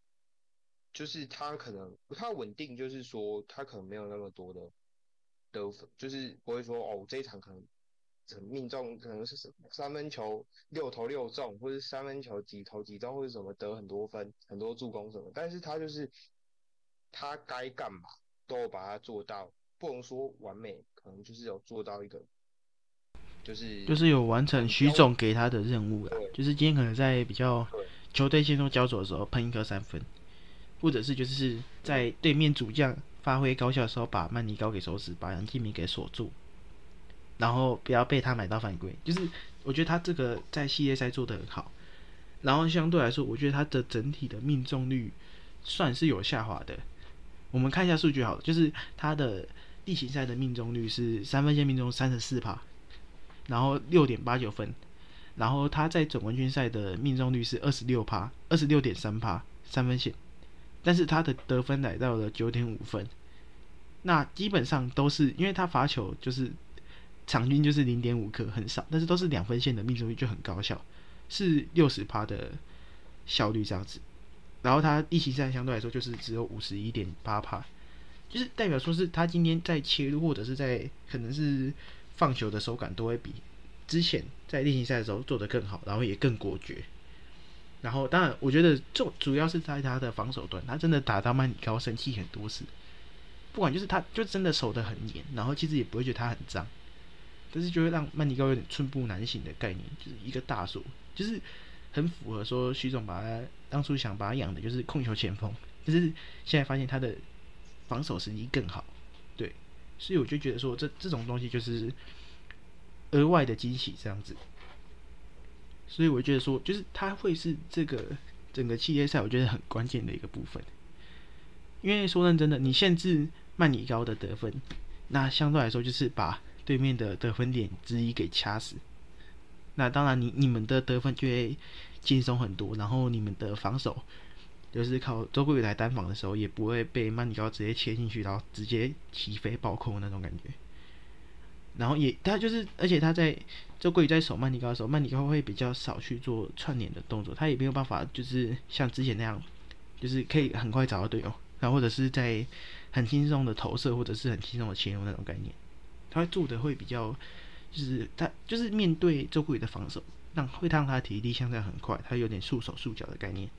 就是他可能他稳定，就是说他可能没有那么多的得分，就是不会说哦这一场可能命中可能是三分球六投六中，或者三分球几投几中，或者什么得很多分很多助攻什么，但是他就是他该干嘛都有把它做到，不能说完美，可能就是有做到一个，就是就是有完成徐总给他的任务了，就是今天可能在比较球队线中交手的时候喷一颗三分。或者是就是在对面主将发挥高效的时候，把曼尼高给守死，把杨敬明给锁住，然后不要被他买到犯规。就是我觉得他这个在系列赛做的很好，然后相对来说，我觉得他的整体的命中率算是有下滑的。我们看一下数据好了，就是他的例行赛的命中率是三分线命中三十四帕，然后六点八九分，然后他在总冠军赛的命中率是二十六帕，二十六点三帕三分线。但是他的得分来到了九点五分，那基本上都是因为他罚球就是场均就是零点五颗，很少，但是都是两分线的命中率就很高效，是六十趴的效率这样子。然后他一期赛相对来说就是只有五十一点八趴，就是代表说是他今天在切入或者是在可能是放球的手感都会比之前在例行赛的时候做得更好，然后也更果决。然后，当然，我觉得就主要是在他的防守端，他真的打到曼尼高生气很多次。不管就是他，就真的守得很严，然后其实也不会觉得他很脏，但是就会让曼尼高有点寸步难行的概念，就是一个大锁，就是很符合说徐总把他当初想把他养的就是控球前锋，可是现在发现他的防守实力更好，对，所以我就觉得说这这种东西就是额外的惊喜这样子。所以我觉得说，就是他会是这个整个系列赛，我觉得很关键的一个部分。因为说认真的，你限制曼尼高的得分，那相对来说就是把对面的得分点之一给掐死。那当然，你你们的得分就会轻松很多，然后你们的防守就是靠周桂宇来单防的时候，也不会被曼尼高直接切进去，然后直接起飞暴扣那种感觉。然后也他就是，而且他在周桂宇在守曼尼高的时候，曼尼高会比较少去做串联的动作，他也没有办法就是像之前那样，就是可以很快找到队友，然后或者是在很轻松的投射，或者是很轻松的切入那种概念，他做的会比较，就是他就是面对周桂宇的防守，让会让他体力相对很快，他有点束手束脚的概念。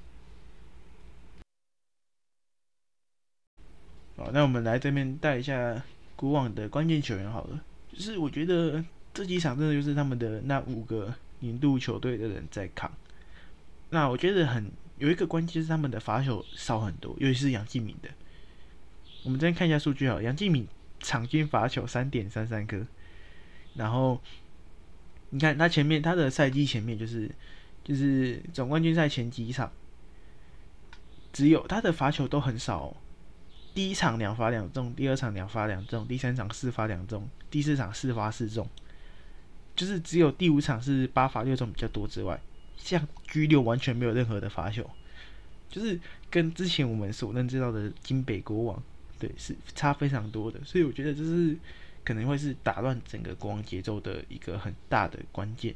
好，那我们来这边带一下古往的关键球员好了。就是我觉得这几场真的就是他们的那五个年度球队的人在扛。那我觉得很有一个关键是他们的罚球少很多，尤其是杨敬敏的。我们这边看一下数据啊，杨敬敏场均罚球三点三三颗，然后你看他前面他的赛季前面就是就是总冠军赛前几场，只有他的罚球都很少。第一场两罚两中，第二场两罚两中，第三场四罚两中，第四场四罚四中，就是只有第五场是八罚六中比较多之外，像 G 六完全没有任何的罚球，就是跟之前我们所认知到的金北国王，对，是差非常多的。所以我觉得这是可能会是打乱整个国王节奏的一个很大的关键。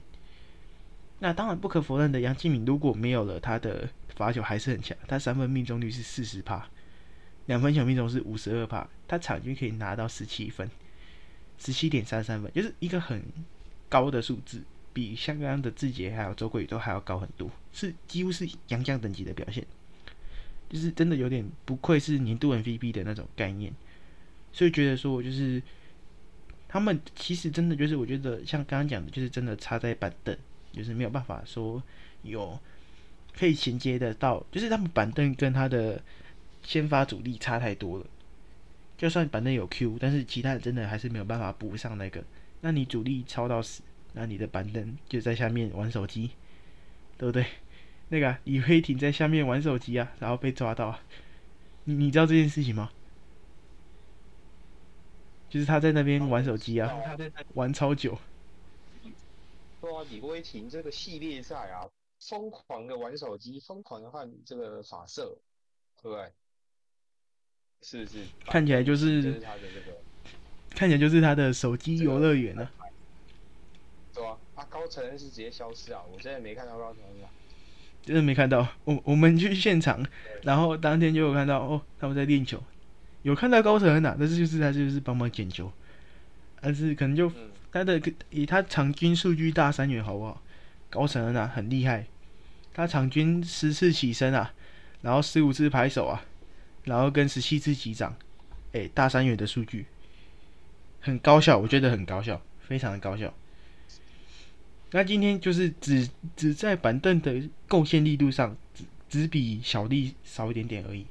那当然不可否认的，杨敬敏如果没有了他的罚球还是很强，他三分命中率是四十帕。两分球命中是五十二帕，他场均可以拿到十七分，十七点三三分，就是一个很高的数字，比香港的志杰还有周桂宇都还要高很多，是几乎是杨将等级的表现。就是真的有点不愧是年度 MVP 的那种概念，所以觉得说就是他们其实真的就是我觉得像刚刚讲的，就是真的差在板凳，就是没有办法说有可以衔接的到，就是他们板凳跟他的先发主力差太多了。就算板凳有 Q，但是其他人真的还是没有办法补上那个。那你主力超到死，那你的板凳就在下面玩手机，对不对？那个李辉霆在下面玩手机啊，然后被抓到，你你知道这件事情吗？就是他在那边玩手机啊，玩超久。对啊，李辉霆这个系列赛啊，疯狂的玩手机，疯狂的换这个发色，对不对？是是，看起来就是他的这个，看起来就是他的手机游乐园呢。对啊，啊高承恩是直接消失啊，我真的没看到高承恩啊。真的没看到，我我们去现场，然后当天就有看到哦，他们在练球，有看到高承恩啊，但是就是他就是帮忙捡球，但是可能就他的以他场均数据大三元好不好？高承恩啊很厉害，他场均十次起身啊，然后十五次拍手啊。然后跟十七次击掌，哎，大三元的数据很高效，我觉得很高效，非常的高效。那今天就是只只在板凳的贡献力度上，只只比小丽少一点点而已。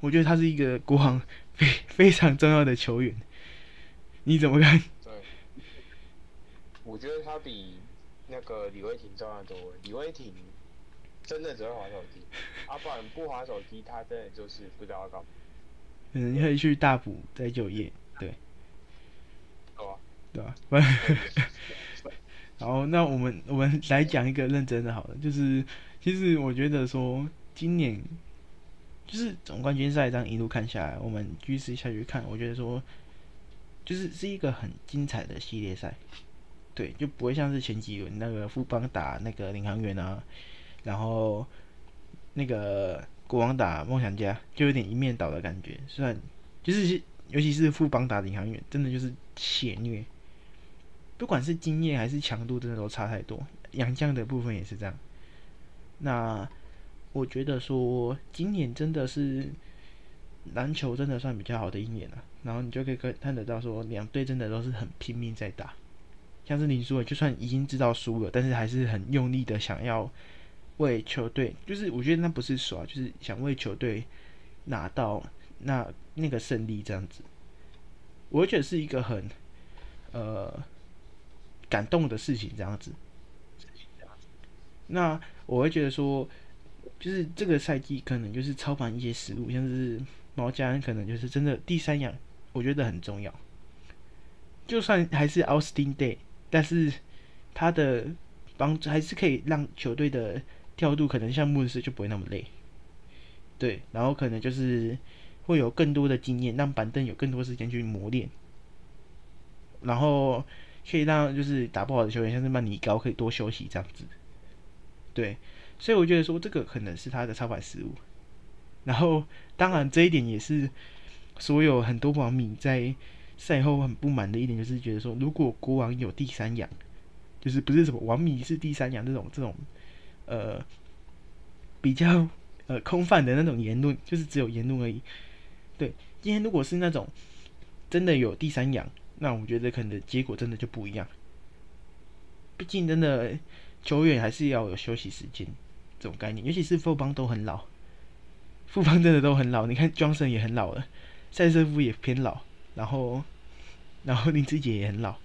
我觉得他是一个国王非 (laughs) 非常重要的球员，你怎么看？对，我觉得他比那个李威霆重要多。李威霆。真的只会滑手机，啊，不然不滑手机，他真的就是不知道干嘛。嗯，可以去大补再就业，对。好啊。对吧？好，那我们我们来讲一个认真的，好了，就是其实我觉得说今年就是总冠军赛这样一路看下来，我们继续下去看，我觉得说就是是一个很精彩的系列赛，对，就不会像是前几轮那个富邦打那个领航员啊。然后，那个国王打梦想家就有点一面倒的感觉，虽然就是尤其是富邦打领航员，真的就是血虐，不管是经验还是强度，真的都差太多。杨绛的部分也是这样。那我觉得说今年真的是篮球真的算比较好的一年了，然后你就可以看看得到说两队真的都是很拼命在打，像是林书伟，就算已经知道输了，但是还是很用力的想要。为球队，就是我觉得那不是耍，就是想为球队拿到那那个胜利这样子。我觉得是一个很呃感动的事情这样子。那我会觉得说，就是这个赛季可能就是超凡一些失误，像是毛家可能就是真的第三样，我觉得很重要。就算还是 Austin Day，但是他的帮助还是可以让球队的。调度可能像牧师就不会那么累，对，然后可能就是会有更多的经验，让板凳有更多时间去磨练，然后可以让就是打不好的球员，像是曼尼高可以多休息这样子，对，所以我觉得说这个可能是他的操盘失误，然后当然这一点也是所有很多网民在赛后很不满的一点，就是觉得说如果国王有第三羊，就是不是什么王迷是第三羊这种这种。呃，比较 (laughs) 呃空泛的那种言论，就是只有言论而已。对，今天如果是那种真的有第三养，那我觉得可能结果真的就不一样。毕竟真的球员还是要有休息时间这种概念，尤其是副帮都很老，富帮真的都很老。你看，Johnson 也很老了，塞瑟夫也偏老，然后然后林志杰也很老。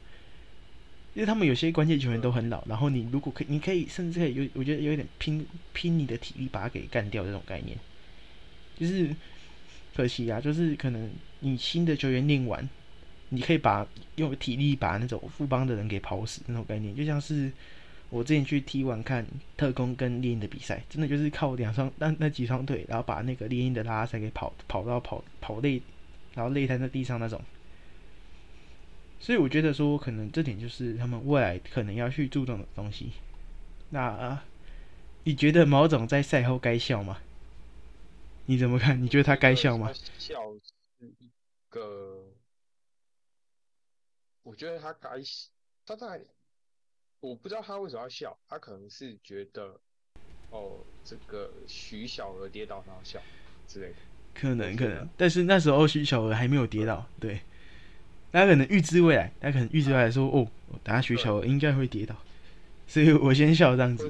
因为他们有些关键球员都很老，然后你如果可，你可以甚至可以有，我觉得有点拼拼你的体力把它给干掉这种概念，就是可惜啊，就是可能你新的球员练完，你可以把用体力把那种副帮的人给跑死那种概念，就像是我之前去踢完看特工跟猎鹰的比赛，真的就是靠两双那那几双腿，然后把那个猎鹰的拉塞给跑跑到跑跑累，然后累瘫在地上那种。所以我觉得说，可能这点就是他们未来可能要去注重的东西。那你觉得毛总在赛后该笑吗？你怎么看？你觉得他该笑吗？笑是一个，我觉得他该，他在，我不知道他为什么要笑，他可能是觉得，哦，这个徐小娥跌倒，然后笑。之类的。可能可能，但是那时候徐小娥还没有跌倒，对，他可能预知未来，他可能预知未来说，哦，等下徐小娥应该会跌倒，所以我先笑这样子。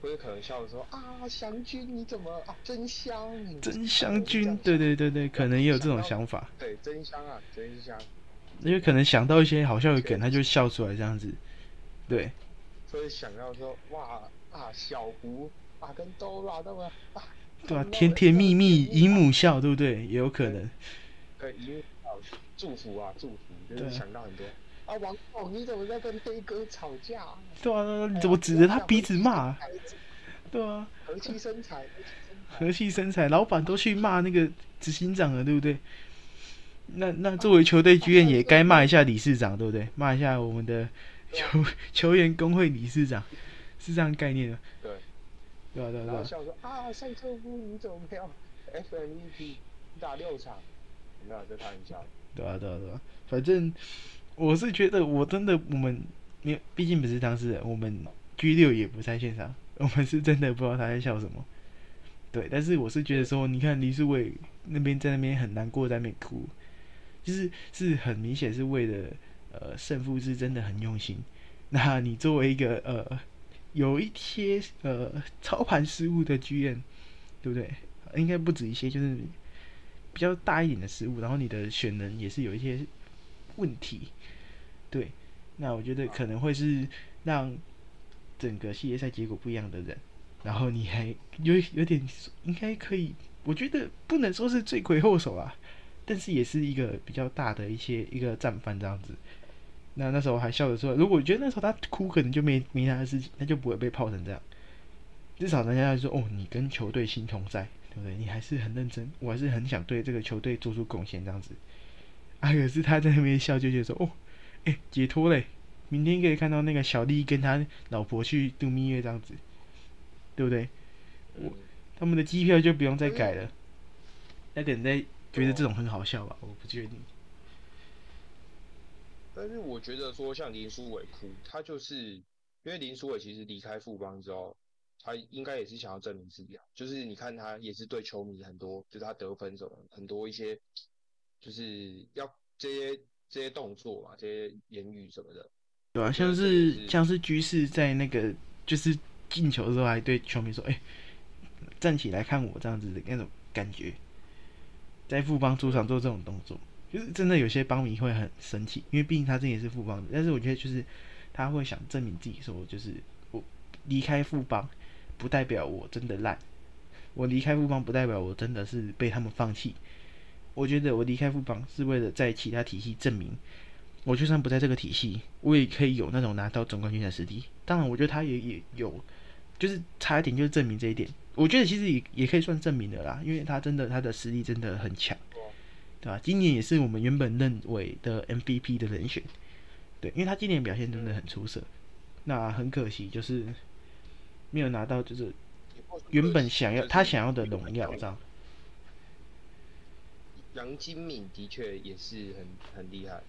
或者可能笑说啊，祥君你怎么啊，真香！真香君，对对对对，可能也有这种想法。对，真香啊，真香。因为可能想到一些好笑的梗，他就笑出来这样子。对。所以想要说哇啊，小胡啊跟 Dora 那么啊。对啊，甜甜蜜蜜，姨母笑，对不对？也有可能。对，姨母笑，祝福啊，祝福，就是想到很多。啊，王总，你怎么在跟黑哥吵架？对啊，你怎么指着他鼻子骂？对啊。和气生财，和气生财，老板都去骂那个执行长了，对不对？那那作为球队剧院也该骂一下理事长，对不对？骂一下我们的球 (laughs) 球员工会理事长，是这样概念的。对。对啊对啊对啊！笑说啊，赛车夫你怎么没有 FMVP 打六场？没有，在开玩笑。对啊对啊对啊，反正我是觉得我真的我们，因为毕竟不是当事人，我们 G 六也不在现场，我们是真的不知道他在笑什么。对，但是我是觉得说，你看李世伟那边在那边很难过，在那边哭，就是是很明显是为了呃胜负是真的很用心。那你作为一个呃。有一些呃操盘失误的剧院，对不对？应该不止一些，就是比较大一点的失误。然后你的选人也是有一些问题，对。那我觉得可能会是让整个系列赛结果不一样的人。然后你还有有点应该可以，我觉得不能说是罪魁祸首啊，但是也是一个比较大的一些一个战犯这样子。那那时候还笑着说，如果觉得那时候他哭，可能就没没他的事情，那就不会被泡成这样。至少人家说，哦，你跟球队心同在，对不对？你还是很认真，我还是很想对这个球队做出贡献，这样子。啊，可是他在那边笑，就觉得说，哦，哎，解脱嘞，明天可以看到那个小丽跟他老婆去度蜜月，这样子，对不对？我他们的机票就不用再改了。那等在觉得这种很好笑吧？我不确定。但是我觉得说像林书伟哭，他就是因为林书伟其实离开富邦之后，他应该也是想要证明自己啊。就是你看他也是对球迷很多，就是他得分什么很多一些，就是要这些这些动作嘛，这些言语什么的。对啊，像是像是居士在那个就是进球的时候，还对球迷说：“哎，站起来看我这样子的那种感觉。”在富邦主场做这种动作。就是真的有些邦迷会很生气，因为毕竟他这也是富邦的。但是我觉得就是他会想证明自己，说就是我离开富邦，不代表我真的烂。我离开富邦不代表我真的是被他们放弃。我觉得我离开富邦是为了在其他体系证明，我就算不在这个体系，我也可以有那种拿到总冠军的实力。当然，我觉得他也也有，就是差一点就是证明这一点。我觉得其实也也可以算证明的啦，因为他真的他的实力真的很强。对吧？今年也是我们原本认为的 MVP 的人选，对，因为他今年表现真的很出色。那很可惜，就是没有拿到，就是原本想要他想要的荣耀，这样。杨金敏的确也是很很厉害，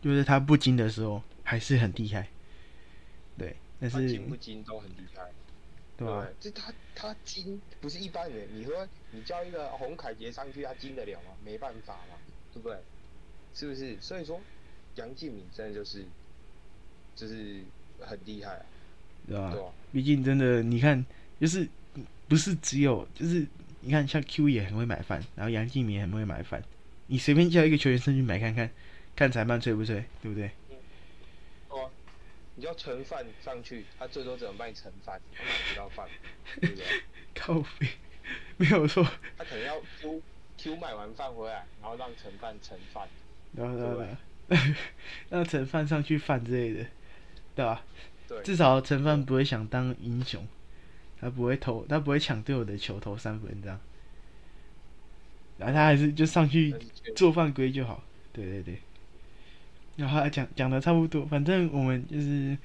就是他不精的时候还是很厉害，对，但是精不精都很厉害。对，这他他精不是一般人。你说你叫一个洪凯杰上去，他精得了吗？没办法嘛，对不对？是不是？所以说杨敬敏真的就是，就是很厉害，啊对吧？毕竟真的，你看，就是不是只有，就是你看，像 Q 也很会买饭，然后杨敬敏也很会买饭。你随便叫一个球员上去买看看，看裁判吹不吹，对不对？你叫盛饭上去，他最多只能帮你盛饭，他买不到饭，对不对？(laughs) 靠背，没有错。他可能要 Q Q 买完饭回来，然后让盛饭盛饭。然后然后让盛饭上去饭之类的，对吧？对。至少盛饭不会想当英雄，他不会投，他不会抢队友的球投三分这样。然后他还是就上去做犯规就好，对对对。然后讲讲的差不多，反正我们就是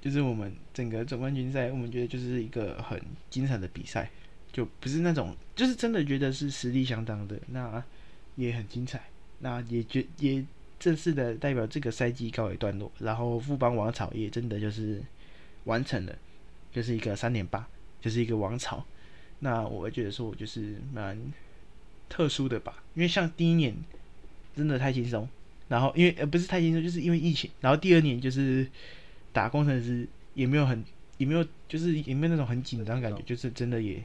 就是我们整个总冠军赛，我们觉得就是一个很精彩的比赛，就不是那种就是真的觉得是实力相当的，那也很精彩，那也觉也正式的代表这个赛季告一段落，然后富邦王朝也真的就是完成了，就是一个三点八，就是一个王朝，那我觉得说，我就是蛮特殊的吧，因为像第一年真的太轻松，然后因为呃不是太轻松，就是因为疫情，然后第二年就是打工程师也没有很也没有就是也没有那种很紧张感觉，就是真的也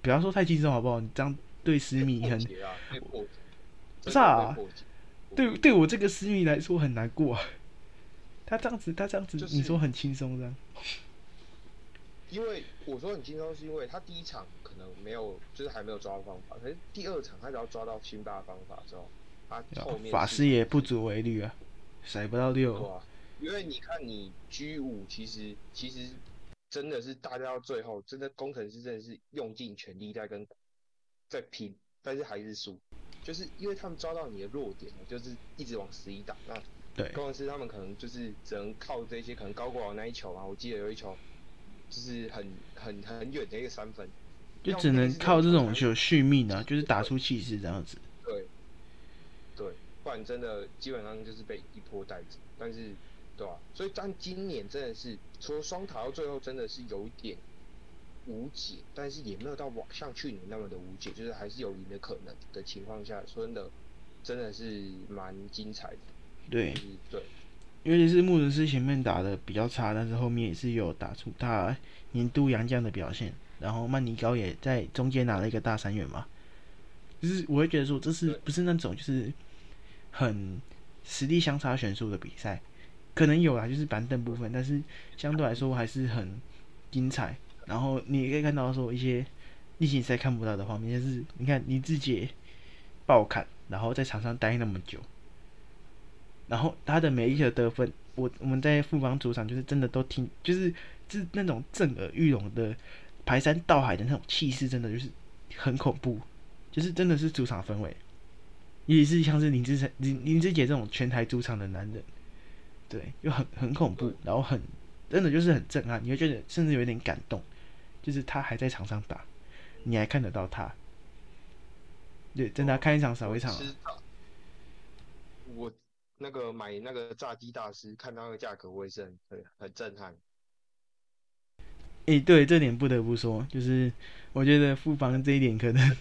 不要说太轻松好不好？你这样对私密很不是啊，对对我这个私密来说很难过啊。他这样子，他这样子，你说很轻松这样？因为我说很轻松，是因为他第一场可能没有，就是还没有抓到方法，可是第二场他只要抓到辛巴的方法之后，他后面法师也不足为虑啊，甩不到六。因为你看你 G 五，其实其实真的是大家到最后，真的工程师真的是用尽全力在跟在拼，但是还是输，就是因为他们抓到你的弱点了，就是一直往十一打。那对工程师他们可能就是只能靠这些，可能高国豪那一球啊，我记得有一球。就是很很很远的一个三分，就只能靠这种就续命啊，就是打出气势这样子。对，对，不然真的基本上就是被一波带走。但是，对吧？所以但今年真的是，除了双塔到最后真的是有一点无解，但是也没有到往像去年那么的无解，就是还是有赢的可能的情况下，说真的真的是蛮精彩的。对，对。尤其是穆伦斯前面打的比较差，但是后面也是有打出他年度洋将的表现。然后曼尼高也在中间拿了一个大三元嘛，就是我会觉得说，这是不是那种就是很实力相差悬殊的比赛？可能有啊，就是板凳部分，但是相对来说还是很精彩。然后你也可以看到说一些例行赛看不到的画面，就是你看林志杰爆砍，然后在场上待那么久。然后他的每一球得分，我我们在富邦主场就是真的都听，就是是那种震耳欲聋的排山倒海的那种气势，真的就是很恐怖，就是真的是主场氛围，也是像是林志成、林林志杰这种全台主场的男人，对，又很很恐怖，然后很真的就是很震撼，你会觉得甚至有点感动，就是他还在场上打，你还看得到他，对，真的看一场少一场。我。那个买那个炸鸡大师，看到那个价格，我也是很很震撼。诶，对，这点不得不说，就是我觉得富邦这一点可能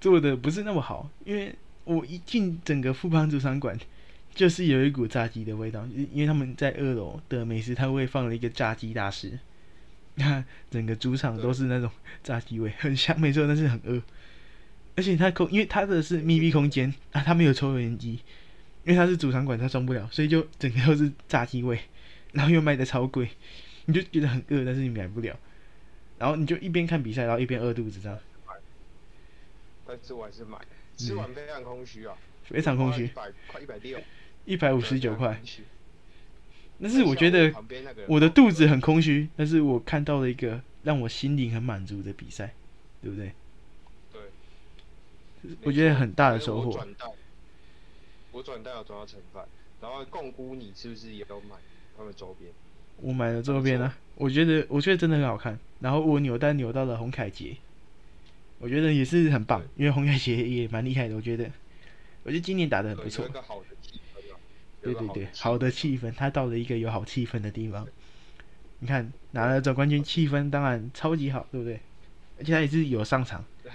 做的不是那么好，因为我一进整个富邦主场馆，就是有一股炸鸡的味道，因为他们在二楼的美食摊位放了一个炸鸡大师，那整个主场都是那种炸鸡味，很香，没错，但是很饿，而且它空，因为它的是密闭空间啊，它没有抽油烟机。因为它是主场馆，它装不了，所以就整个都是炸鸡味，然后又卖的超贵，你就觉得很饿，但是你买不了，然后你就一边看比赛，然后一边饿肚子这样。但是我还是买，吃完非常空虚啊，非常空虚，一百快一百六，一百五十九块。但是我觉得我的肚子很空虚，但是我看到了一个让我心灵很满足的比赛，对不对？对，我觉得很大的收获。我转带有转到成饭，然后共估你是不是也有买？他们周边？我买了周边啊，我觉得我觉得真的很好看。然后我扭蛋扭到了红凯杰，我觉得也是很棒，因为红月杰也蛮厉害的。我觉得，我觉得今年打的很不错。对对对，好的气氛，他到了一个有好气氛的地方。你看拿了总冠军，气氛当然超级好，对不对？而且他也是有上场。对。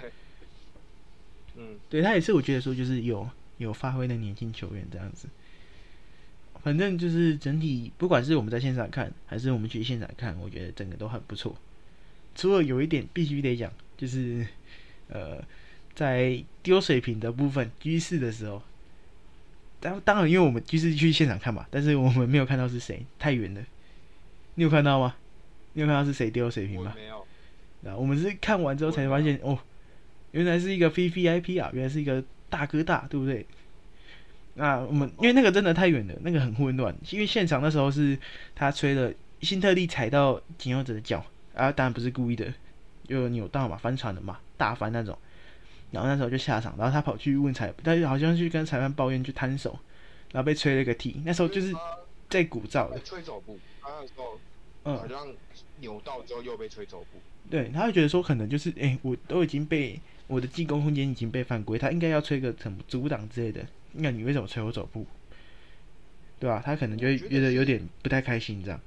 嗯，对他也是，我觉得说就是有。有发挥的年轻球员这样子，反正就是整体，不管是我们在现场看，还是我们去现场看，我觉得整个都很不错。除了有一点必须得讲，就是呃，在丢水瓶的部分，居士的时候，当当然因为我们就是去现场看嘛，但是我们没有看到是谁，太远了。你有看到吗？你有看到是谁丢水瓶吗？没有。然后我们是看完之后才发现，哦，原来是一个 V V I P 啊，原来是一个。大哥大，对不对？那我们因为那个真的太远了，那个很混乱。因为现场那时候是他吹了，新特利踩到锦佑者的脚，啊，当然不是故意的，就扭到嘛，翻船了嘛，大翻那种。然后那时候就下场，然后他跑去问裁，但是好像去跟裁判抱怨，去摊手，然后被吹了一个 T。那时候就是在鼓噪的。吹走步，他那时候嗯，好像扭到之后又被吹走步。对，他会觉得说可能就是，哎，我都已经被。我的进攻空间已经被犯规，他应该要吹个什么阻挡之类的。那你为什么吹我走步？对吧？他可能就会觉得有点不太开心这样。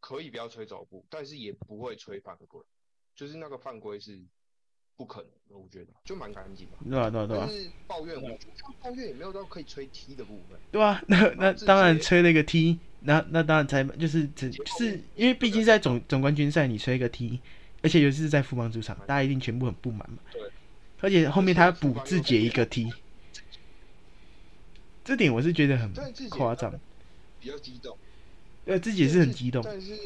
可以不要吹走步，但是也不会吹犯规。就是那个犯规是不可能的，我觉得就蛮干净的。对啊对啊对啊但，是抱怨，我觉得抱怨也没有到可以吹踢的部分。对啊，那那当然吹了一个 T，那那当然才就是只就是因为毕竟在总总冠军赛你吹一个 T，而且尤其是在富邦主场，大家一定全部很不满嘛。对。而且后面他补自己一个 T，这点我是觉得很夸张，比较激动，呃，自己也是很激动。但是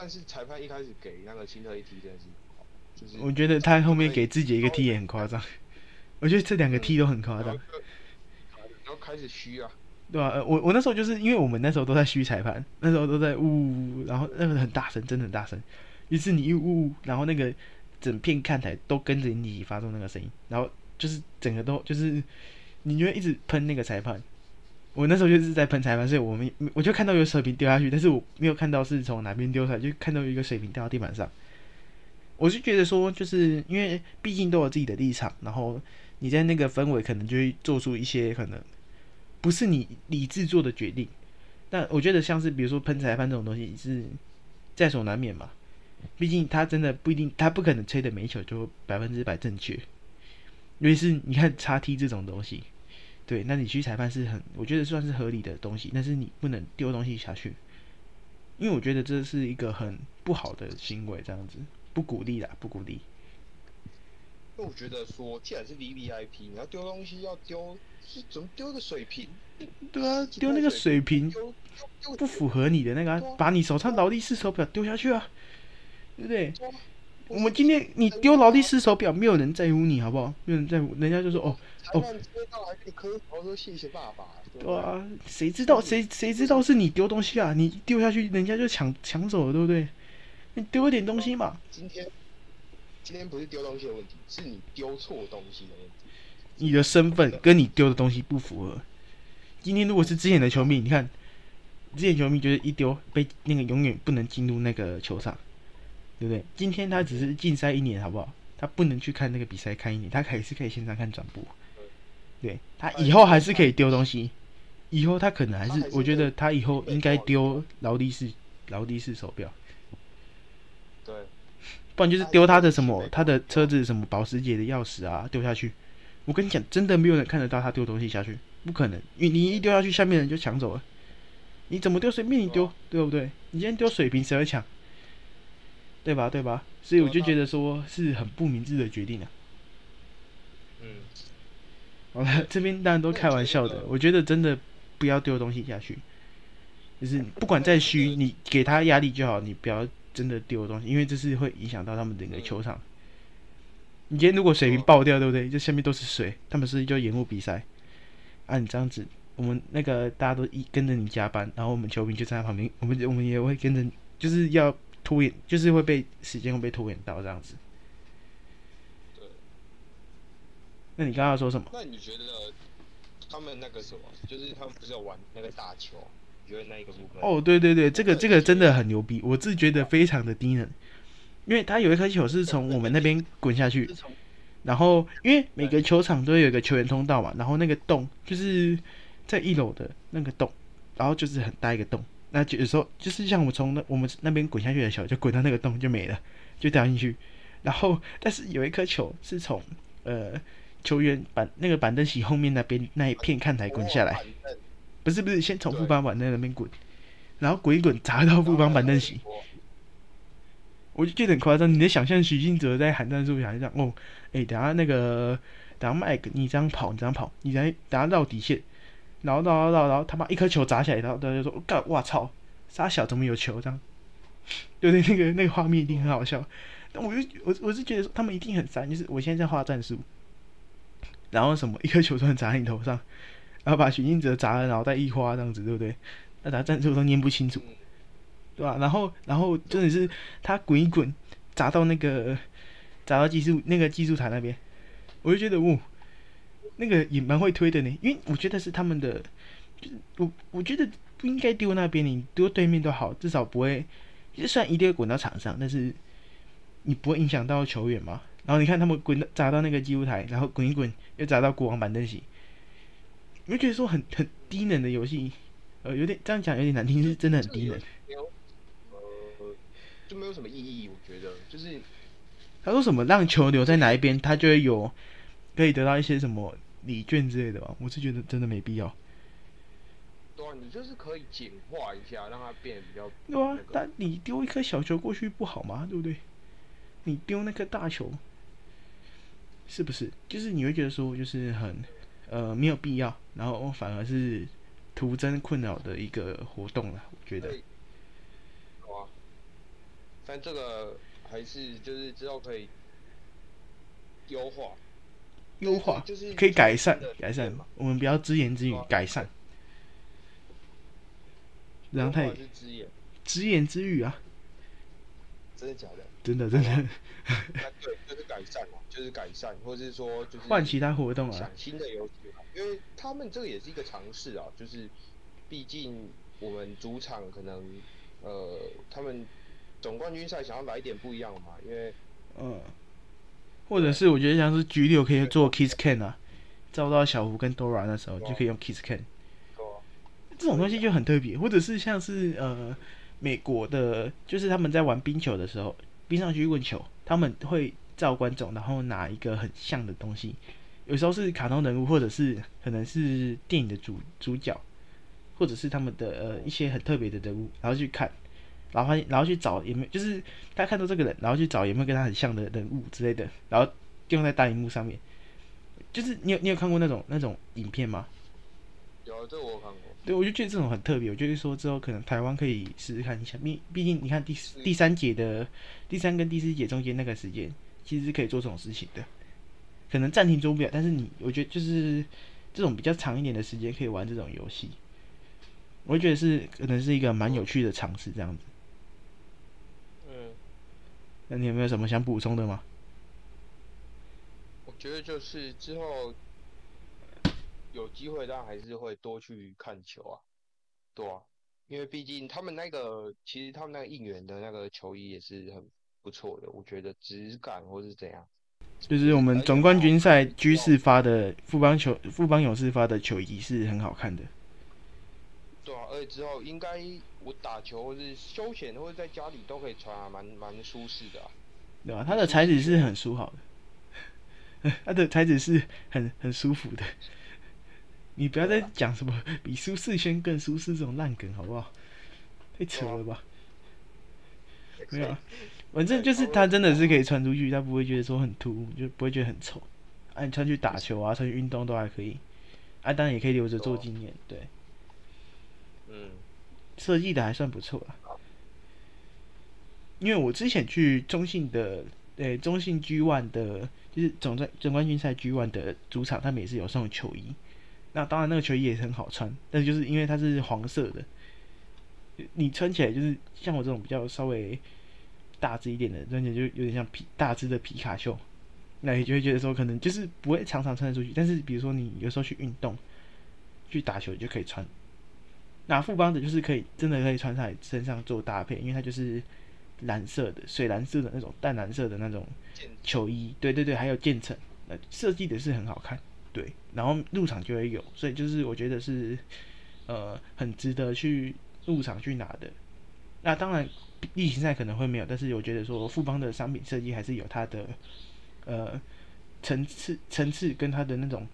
但是裁判一开始给那个辛特一踢真的是好，就是我觉得他后面给自己一个踢也很夸张，我觉得这两个踢都很夸张然后，就然后开始虚啊，对吧、呃我我那时候就是因为我们那时候都在虚裁判，那时候都在呜呜呜，然后那个很大声，真的很大声。于是你一呜呜，然后那个整片看台都跟着你发出那个声音，然后就是整个都就是你就会一直喷那个裁判。我那时候就是在喷裁判，所以我们我就看到有水瓶掉下去，但是我没有看到是从哪边丢出来，就看到一个水瓶掉到地板上。我是觉得说，就是因为毕竟都有自己的立场，然后你在那个氛围可能就会做出一些可能不是你理智做的决定。但我觉得像是比如说喷裁判这种东西是在所难免嘛，毕竟他真的不一定，他不可能吹的每一球就百分之百正确。尤其是你看叉 T 这种东西，对，那你去裁判是很，我觉得算是合理的东西，但是你不能丢东西下去，因为我觉得这是一个很不好的行为，这样子不鼓励啦，不鼓励。那我觉得说，既然是 V V I P，你要丢东西要丢，是怎么丢个水瓶？对啊，丢那个水水瓶丢丢不符合你的那个、把你手上劳力士手表丢下去啊，对不对？我们今天你丢劳力士手表，没有人在乎你，好不好？没有人在乎，人家就说哦，裁判接到还可以说谢谢爸爸，对啊，谁知道谁谁知道是你丢东西啊？你丢下去，人家就抢抢走了，对不对？你丢一点东西嘛，今天今天不是丢东西的问题，是你丢错东西的问题。你的身份跟你丢的东西不符合。今天如果是之前的球迷，你看，之前球迷就是一丢被那个永远不能进入那个球场，对不对？今天他只是禁赛一年，好不好？他不能去看那个比赛看一年，他还是可以线上看转播。对他以后还是可以丢东西，以后他可能还是，我觉得他以后应该丢劳力士劳力士手表，对，不然就是丢他的什么他的车子什么保时捷的钥匙啊丢下去。我跟你讲，真的没有人看得到他丢东西下去，不可能，因为你一丢下去，下面人就抢走了。你怎么丢随便你丢，对不对？你今天丢水瓶谁会抢？对吧？对吧？所以我就觉得说是很不明智的决定啊。嗯，好了，(laughs) 这边当然都开玩笑的，我觉得真的不要丢东西下去，就是不管再虚，你给他压力就好，你不要真的丢东西，因为这是会影响到他们整个球场。你今天如果水平爆掉，对不对？这下面都是水，他们是就延误比赛。啊，你这样子，我们那个大家都一跟着你加班，然后我们球迷就站在旁边，我们我们也会跟着，就是要拖延，就是会被时间会被拖延到这样子。对。那你刚刚说什么？那你觉得他们那个什么，就是他们不是有玩那个打球？你觉得那一个部分？哦，对对对，这个这个真的很牛逼，我自觉得非常的低能，因为他有一颗球是从我们那边滚下去，然后因为每个球场都有一个球员通道嘛，然后那个洞就是在一楼的那个洞，然后就是很大一个洞，那就有时候就是像我从那我们那边滚下去的球，就滚到那个洞就没了，就掉进去，然后但是有一颗球是从呃球员板那个板凳席后面那边那一片看台滚下来。不是不是，先从副班板凳那边滚，然后滚一滚砸到副班板凳席，我就觉得很夸张。你的想象徐静哲在喊战术，想这样哦，哎、等下那个等下麦克你这样跑，你这样跑，你来等下绕底线，然后然后，然后，然后他妈一颗球砸下来，然后大家就说干，我操，傻小怎么有球这样？对 (laughs) 不对，那个那个画面一定很好笑。但我就我我是觉得说他们一定很烦，就是我现在在画战术，然后什么一颗球突然砸在你头上。然后把许晋哲砸了，然后再一花这样子，对不对？那打战术都念不清楚，对吧？然后，然后真的是他滚一滚，砸到那个砸到技术那个技术台那边，我就觉得，哦，那个也蛮会推的呢。因为我觉得是他们的，就是我我觉得不应该丢那边，你丢对面都好，至少不会，就算一定会滚到场上，但是你不会影响到球员嘛。然后你看他们滚砸到那个机务台，然后滚一滚又砸到国王板凳席。你会觉得说很很低能的游戏，呃，有点这样讲有点难听，是真的很低能。呃，就没有什么意义。我觉得就是他说什么让球留在哪一边，他就会有可以得到一些什么礼券之类的吧？我是觉得真的没必要。对啊，你就是可以简化一下，让它变得比较对啊那，个但你丢一颗小球过去不好吗？对不对？你丢那颗大球，是不是？就是你会觉得说，就是很呃没有必要，然后反而是徒增困扰的一个活动了。我觉得，好啊。但这个还是就是之后可以优化，优化就是可以改善改善嘛，我们不要只言自语改善，然后他只言。自语啊，真的假的？真的真的。(laughs) 对，就是改善嘛，就是改善，或者是说就是换其他活动啊。想，新的游戏嘛，因为他们这个也是一个尝试啊，就是毕竟我们主场可能呃，他们总冠军赛想要来一点不一样嘛，因为嗯，或者是我觉得像是 G 六可以做 Kiss Can 啊，照到小胡跟 Dora 那时候就可以用 Kiss Can。这种东西就很特别，或者是像是呃美国的，就是他们在玩冰球的时候，冰上曲棍球，他们会照观众，然后拿一个很像的东西，有时候是卡通人物，或者是可能是电影的主主角，或者是他们的呃一些很特别的人物，然后去看，然后发现，然后去找有没有，就是他看到这个人，然后去找有没有跟他很像的人物之类的，然后用在大荧幕上面。就是你有你有看过那种那种影片吗？有这个我有看过，对，我就觉得这种很特别。我就是说之后可能台湾可以试试看一下，毕毕竟你看第四第三节的第三跟第四节中间那个时间，其实是可以做这种事情的。可能暂停做不了，但是你我觉得就是这种比较长一点的时间可以玩这种游戏，我觉得是可能是一个蛮有趣的尝试这样子。嗯，那你有没有什么想补充的吗？我觉得就是之后有机会，当然还是会多去看球啊，对啊，因为毕竟他们那个其实他们那个应援的那个球衣也是很不错的，我觉得质感或是怎样。就是我们总冠军赛居士发的富邦球富邦勇士发的球衣是很好看的。对啊，而且之后应该我打球或是休闲或者在家里都可以穿啊，蛮蛮舒适的啊。对吧、它的材质是很舒好的，(laughs) 它的材质是很很舒服的。你不要再讲什么比舒适圈更舒适这种烂梗好不好？太扯了吧？没有啊，反正就是它真的是可以穿出去，它不会觉得说很突兀，就不会觉得很丑。啊，你穿去打球啊，穿去运动都还可以。啊，当然也可以留着做纪念，对，嗯，设计的还算不错啊。因为我之前去中信的，呃，中信 G One 的，就是总冠总冠军赛 G One 的主场，他们也是有送球衣。那当然那个球衣也是很好穿，但是就是因为它是黄色的，你穿起来就是像我这种比较稍微大只一点的，穿起来就有点像皮大只的皮卡丘。那你就会觉得说，可能就是不会常常穿得出去，但是比如说你有时候去运动、去打球，你就可以穿。那富邦的就是可以真的可以穿在身上做搭配，因为它就是蓝色的、水蓝色的那种淡蓝色的那种球衣，对对对，还有渐层，呃，设计的是很好看，对，然后入场就会有，所以就是我觉得是呃很值得去入场去拿的。那当然例行赛可能会没有，但是我觉得说富邦的商品设计还是有它的呃层次层次跟它的那种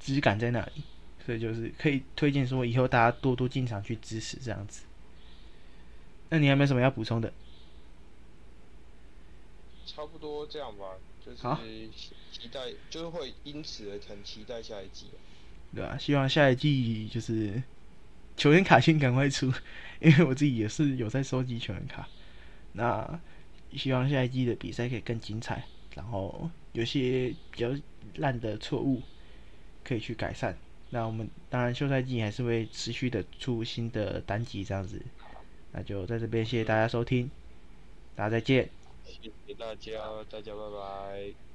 质感在那里，所以就是可以推荐说以后大家多多进场去支持这样子。那你还有没有什么要补充的？差不多这样吧，就是期期待，就是会因此而很期待下一季啊。对啊、希望下一季就是球员卡先赶快出，因为我自己也是有在收集球员卡。那希望下一季的比赛可以更精彩，然后有些比较烂的错误可以去改善。那我们当然休赛季还是会持续的出新的单集这样子。那就在这边谢谢大家收听，大家再见。谢谢大家，大家拜拜。